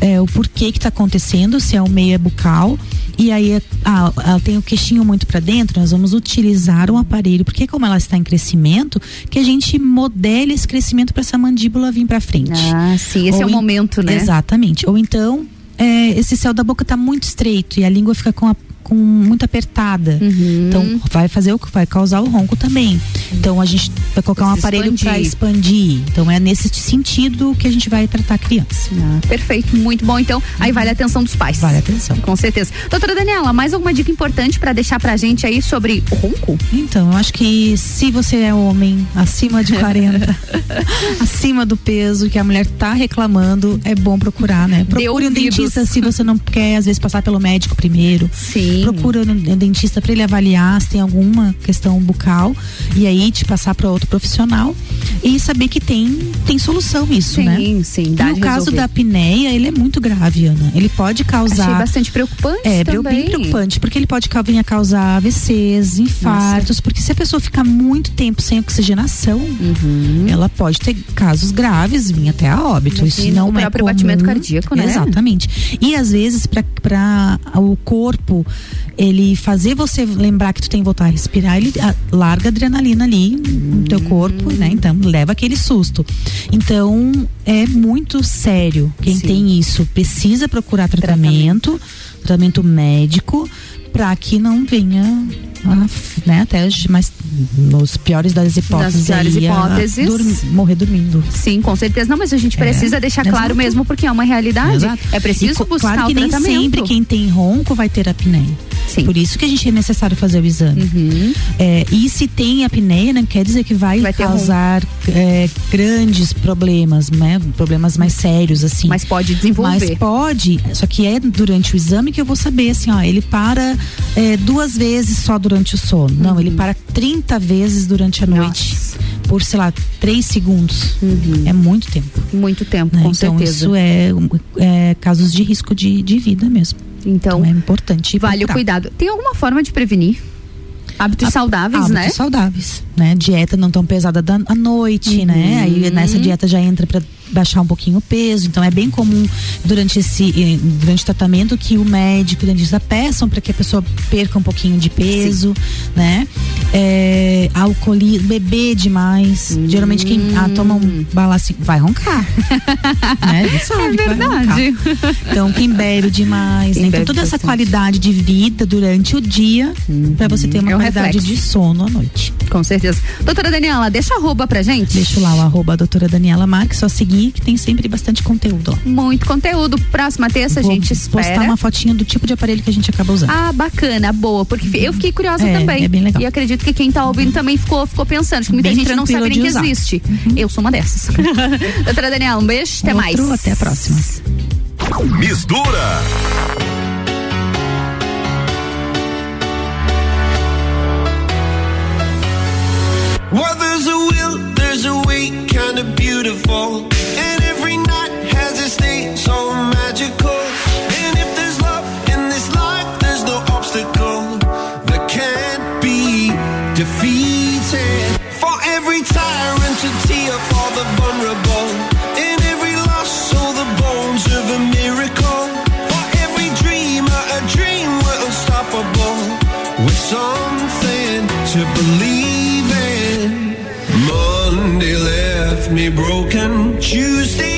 é, o porquê que está acontecendo, se é o meio é bucal. E aí ela tem o queixinho muito para dentro, nós vamos utilizar um aparelho, porque como ela está em crescimento, que a gente modele esse crescimento para essa mandíbula vir para frente. Ah, sim, esse é o em- momento, né? Exatamente. Ou então, é, esse céu da boca está muito estreito e a língua fica com a com muito apertada. Uhum. Então vai fazer o que vai causar o ronco também. Então a gente vai colocar um aparelho para expandir. Então é nesse sentido que a gente vai tratar a criança. Ah, perfeito, muito bom. Então, aí vale a atenção dos pais. Vale a atenção. Com certeza. Doutora Daniela, mais alguma dica importante para deixar pra gente aí sobre o ronco? Então, eu acho que se você é homem acima de 40, [LAUGHS] acima do peso que a mulher tá reclamando, é bom procurar, né? Procure um dentista se você não quer, às vezes, passar pelo médico primeiro. Sim. Procura um dentista para ele avaliar se tem alguma questão bucal e aí te passar para outro profissional e saber que tem, tem solução isso, Sim, né? sim, dá no caso resolver. da apneia, ele é muito grave, Ana. Ele pode causar. Achei bastante preocupante É, também. bem preocupante, porque ele pode vir a causar AVCs, infartos, porque se a pessoa ficar muito tempo sem oxigenação, Uhum. ela pode ter casos graves, vir até a óbito. Isso Imagina, não o é próprio comum. batimento cardíaco, né? Exatamente. E às vezes para o corpo ele fazer você lembrar que tu tem que voltar a respirar, ele ah, larga adrenalina ali no teu corpo, né? Então leva aquele susto. Então é muito sério. Quem Sim. tem isso precisa procurar tratamento, tratamento médico para que não venha a, né, até as- mas nos piores das hipóteses, piores aí, a hipóteses. dormi- morrer dormindo. Sim, com certeza. Não, mas a gente É, precisa deixar claro exato. mesmo, porque é uma realidade. Exato. É preciso E buscar claro que nem sempre quem tem ronco vai ter apneia. Sim. Por isso que a gente é necessário fazer o exame. Uhum. É, e se tem apneia, não quer dizer que vai, Vai causar é, grandes problemas, né? Problemas mais sérios, assim. Mas pode desenvolver. Mas pode, só que é durante o exame que eu vou saber, assim, ó, ele para é, duas vezes só durante o sono. Não, Uhum. ele para 30 vezes durante a noite. Por, sei lá, três segundos. É muito tempo. Muito tempo, né? Uhum. com então certeza. isso é, é casos de risco de, de vida mesmo. Então, é importante. Vale o procurar. cuidado. Tem alguma forma de prevenir? Hábitos saudáveis, Hábitos né? saudáveis, né? Dieta não tão pesada da, à noite, Uhum. né? Aí nessa dieta já entra para baixar um pouquinho o peso. Então é bem comum durante esse eh, durante o tratamento que o médico e o dentista peçam para que a pessoa perca um pouquinho de peso, né? É, alcoolismo, beber demais. Geralmente quem ah, toma um balaço vai roncar. [LAUGHS] né? Sabe vai verdade. Então quem bebe demais, Quem né? Então bebe toda essa bastante. qualidade de vida durante o dia para você ter uma É um qualidade reflexo. de sono à noite. Com certeza. Doutora Daniela, deixa arroba pra gente. Deixa lá o arroba doutora Daniela Marques, só seguir que tem sempre bastante conteúdo lá. Muito conteúdo. Próxima terça Vou a gente espera. postar uma fotinha do tipo de aparelho que a gente acaba usando. Ah, bacana, boa, porque eu fiquei curiosa É, também. é bem legal. E acredito que quem tá ouvindo também ficou, ficou pensando, acho que muita Bem gente não sabe nem que usar. Uhum. existe. Eu sou uma dessas. [LAUGHS] Doutora Daniela, um beijo, até Outro, mais. Até a próxima. Mistura. Well, there's a will, there's a way, kind of beautiful. Me broken. Tuesday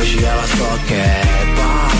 Hoje ela só quer paz.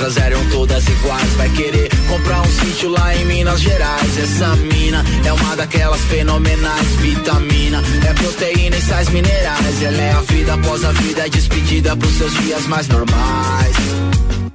eram todas iguais. Vai querer comprar um sítio lá em Minas Gerais. Essa mina é uma daquelas fenomenais. Vitamina é proteína e sais minerais. Ela é a vida após a vida, é despedida pros seus dias mais normais.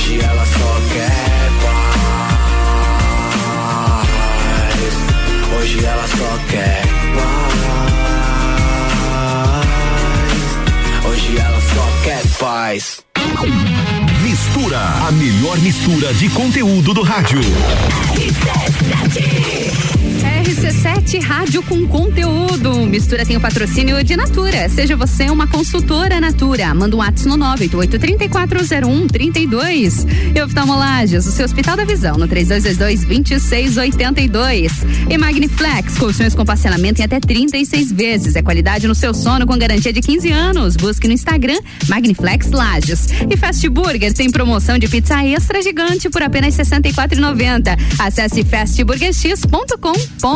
Hoje ela só quer paz. Hoje ela só quer paz. Hoje ela só quer paz. Mistura, a melhor mistura de conteúdo do rádio. RC7 Rádio com conteúdo. Mistura tem o patrocínio de Natura. Seja você uma consultora Natura. Manda um WhatsApp no 988-3401-32. E oftalmolagens, o seu Hospital da Visão, no 3222-2682. E Magniflex, colchões com parcelamento em até 36 vezes. É qualidade no seu sono com garantia de 15 anos. Busque no Instagram Magniflex Lages. E Fast Burger tem promoção de pizza extra gigante por apenas R$ 64,90. Acesse fastburgerx.com.br.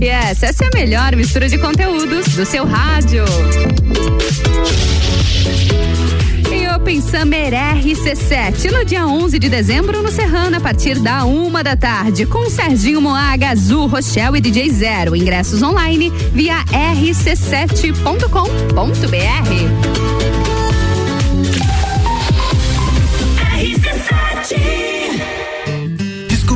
E essa, é a melhor mistura de conteúdos do seu rádio. Open Summer RC7, no dia 11 de dezembro, no Serrano, a partir da uma da tarde, com Serginho Moaga, Azul, Rochelle e DJ Zero. Ingressos online via rc7.com.br.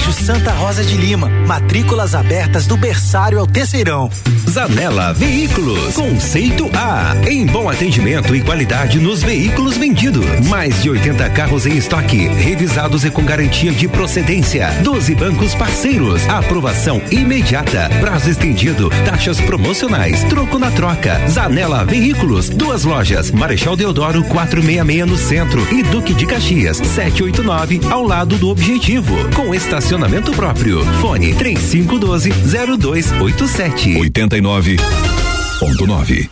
Colégio Santa Rosa de Lima, matrículas abertas do berçário ao terceirão. Zanela Veículos, conceito A, em bom atendimento e qualidade nos veículos vendidos. Mais de 80 carros em estoque, revisados e com garantia de procedência. 12 bancos parceiros, aprovação imediata, prazo estendido, taxas promocionais, troco na troca. Zanela Veículos, duas lojas, Marechal Deodoro 466 no centro. E Duque de Caxias 789 ao lado do Objetivo, com estacionamento próprio. Fone 3512 0287. 89.9.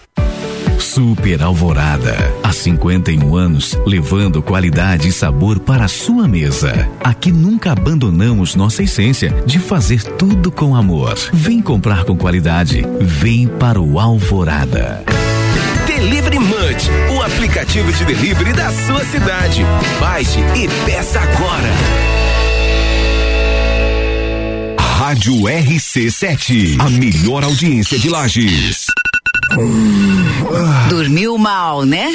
Super Alvorada. Há 51 anos, levando qualidade e sabor para a sua mesa. Aqui nunca abandonamos nossa essência de fazer tudo com amor. Vem comprar com qualidade. Vem para o Alvorada. Delivery Munch, o aplicativo de delivery da sua cidade. Baixe e peça agora. Rádio RC7, a melhor audiência de Lages. Dormiu mal, né?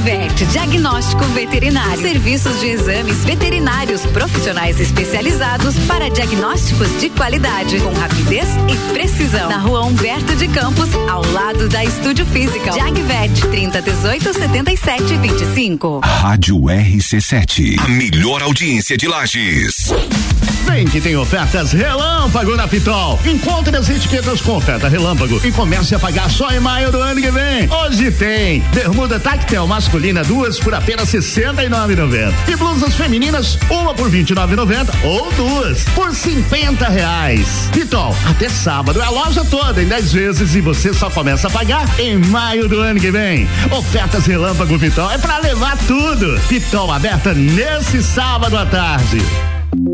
Jagvet, diagnóstico veterinário. Serviços de exames veterinários profissionais especializados para diagnósticos de qualidade, com rapidez e precisão. Na rua Humberto de Campos, ao lado da Estúdio Física. Jagvet, 30 18 77 25. Rádio RC7. A melhor audiência de Lages. Que tem ofertas relâmpago na Pitol. Encontre as etiquetas com oferta relâmpago e comece a pagar só em maio do ano que vem. Hoje tem bermuda tactel masculina duas por apenas sessenta e nove noventa. Blusas femininas uma por vinte e nove noventa ou duas por cinquenta reais. Pitol, até sábado é a loja toda em 10 vezes e você só começa a pagar em maio do ano que vem. Ofertas relâmpago Pitol é para levar tudo. Pitol aberta nesse sábado à tarde.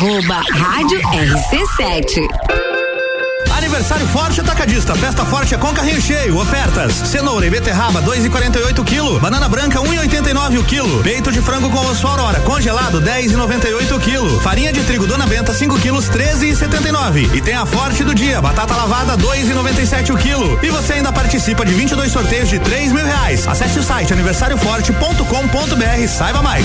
Arroba Rádio RC7. Aniversário Forte Atacadista. Festa Forte é com carrinho cheio. Ofertas: cenoura e beterraba 2,48 quilo. Banana branca 1,89 o quilo. Peito de frango com osso aurora congelado 10,98 o quilo. Farinha de trigo Dona Benta 5 quilos 13,79. E tem a Forte do dia. Batata lavada 2,97 o quilo. E você ainda participa de 22 sorteios de 3 mil reais. Acesse o site aniversarioforte.com.br. Saiba mais.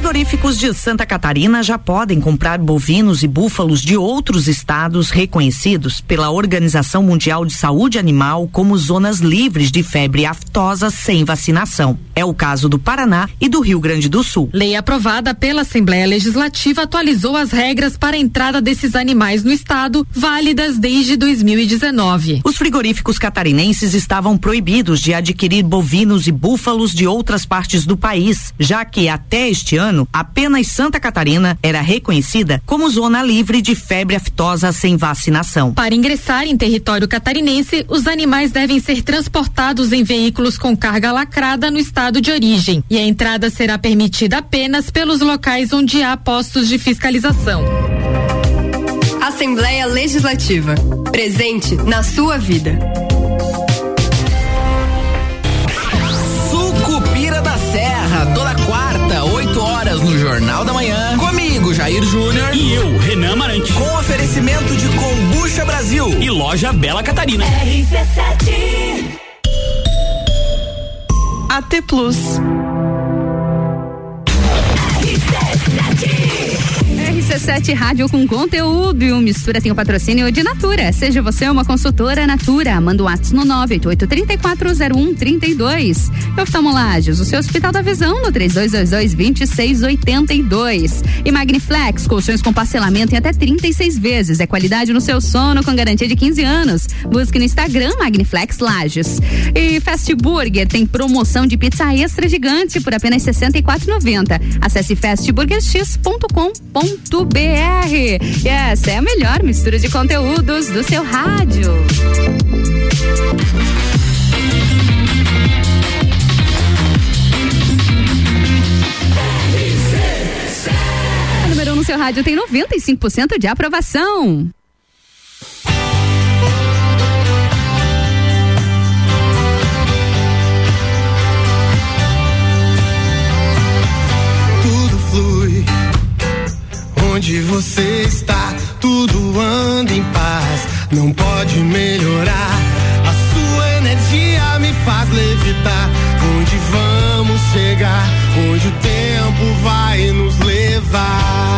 Frigoríficos de Santa Catarina já podem comprar bovinos e búfalos de outros estados reconhecidos pela Organização Mundial de Saúde Animal como zonas livres de febre aftosa sem vacinação. É o caso do Paraná e do Rio Grande do Sul. Lei aprovada pela Assembleia Legislativa atualizou as regras para a entrada desses animais no estado, válidas desde 2019. Os frigoríficos catarinenses estavam proibidos de adquirir bovinos e búfalos de outras partes do país, já que até este ano, apenas Santa Catarina era reconhecida como zona livre de febre aftosa sem vacinação. Para ingressar em território catarinense, os animais devem ser transportados em veículos com carga lacrada no estado de origem. E a entrada será permitida apenas pelos locais onde há postos de fiscalização. Assembleia Legislativa. Presente na sua vida. Sucupira da Serra, toda quarta, 8 horas no Jornal da Manhã. Comigo, Jair Júnior. E eu, Renan Marante. Com oferecimento de Combucha Brasil. E loja Bela Catarina. RC7. AT Plus. RC7 RC7 Rádio com conteúdo e o Mistura tem o patrocínio de Natura. Seja você uma consultora Natura, manda o um ato no 988340132. Oftalmolages, o seu Hospital da Visão no 3222-2682. E Magniflex, colchões com parcelamento em até 36 vezes. É qualidade no seu sono com garantia de 15 anos. Busque no Instagram Magniflex Lages. E Fast Burger tem promoção de pizza extra gigante por apenas R$ 64,90. Acesse Fast Burger RC7x.com.br. E essa é a melhor mistura de conteúdos do seu rádio. O número 1 no seu rádio tem 95% de aprovação. Onde você está, tudo anda em paz, não pode melhorar. A sua energia me faz levitar. Onde vamos chegar? Onde o tempo vai nos levar?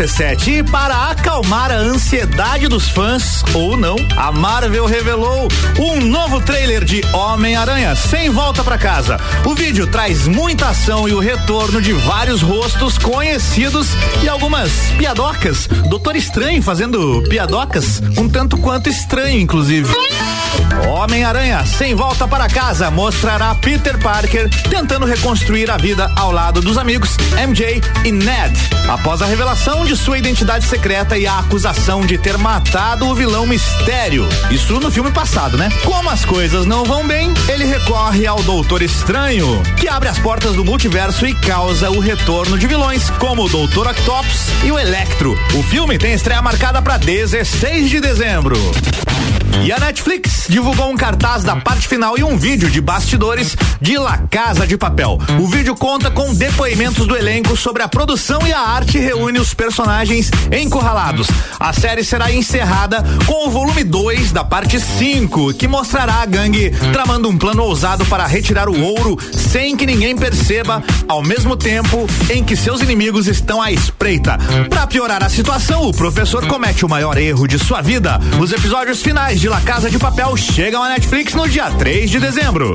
E para acalmar a ansiedade dos fãs, ou não, a Marvel revelou um novo trailer de Homem-Aranha sem volta para casa. O vídeo traz muita ação e o retorno de vários rostos conhecidos e algumas piadocas. Doutor Estranho fazendo piadocas, um tanto quanto estranho, inclusive. Homem-Aranha sem volta para casa mostrará Peter Parker tentando reconstruir a vida ao lado dos amigos MJ e Ned após a revelação de sua identidade secreta e a acusação de ter matado o vilão Mistério. Isso no filme passado, né? Como as coisas não vão bem, ele recorre ao Doutor Estranho, que abre as portas do multiverso e causa o retorno de vilões como o Doutor Octopus e o Electro. O filme tem estreia marcada para 16 de dezembro. E a Netflix divulgou um cartaz da parte final e um vídeo de bastidores de La Casa de Papel. O vídeo conta com depoimentos do elenco sobre a produção e a arte reúne os personagens encurralados. A série será encerrada com o volume 2 da parte 5, que mostrará a gangue tramando um plano ousado para retirar o ouro sem que ninguém perceba, ao mesmo tempo em que seus inimigos estão à espreita. Para piorar a situação, o professor comete o maior erro de sua vida. Os episódios finais de La Casa de Papel chegam à Netflix no dia 3 de dezembro.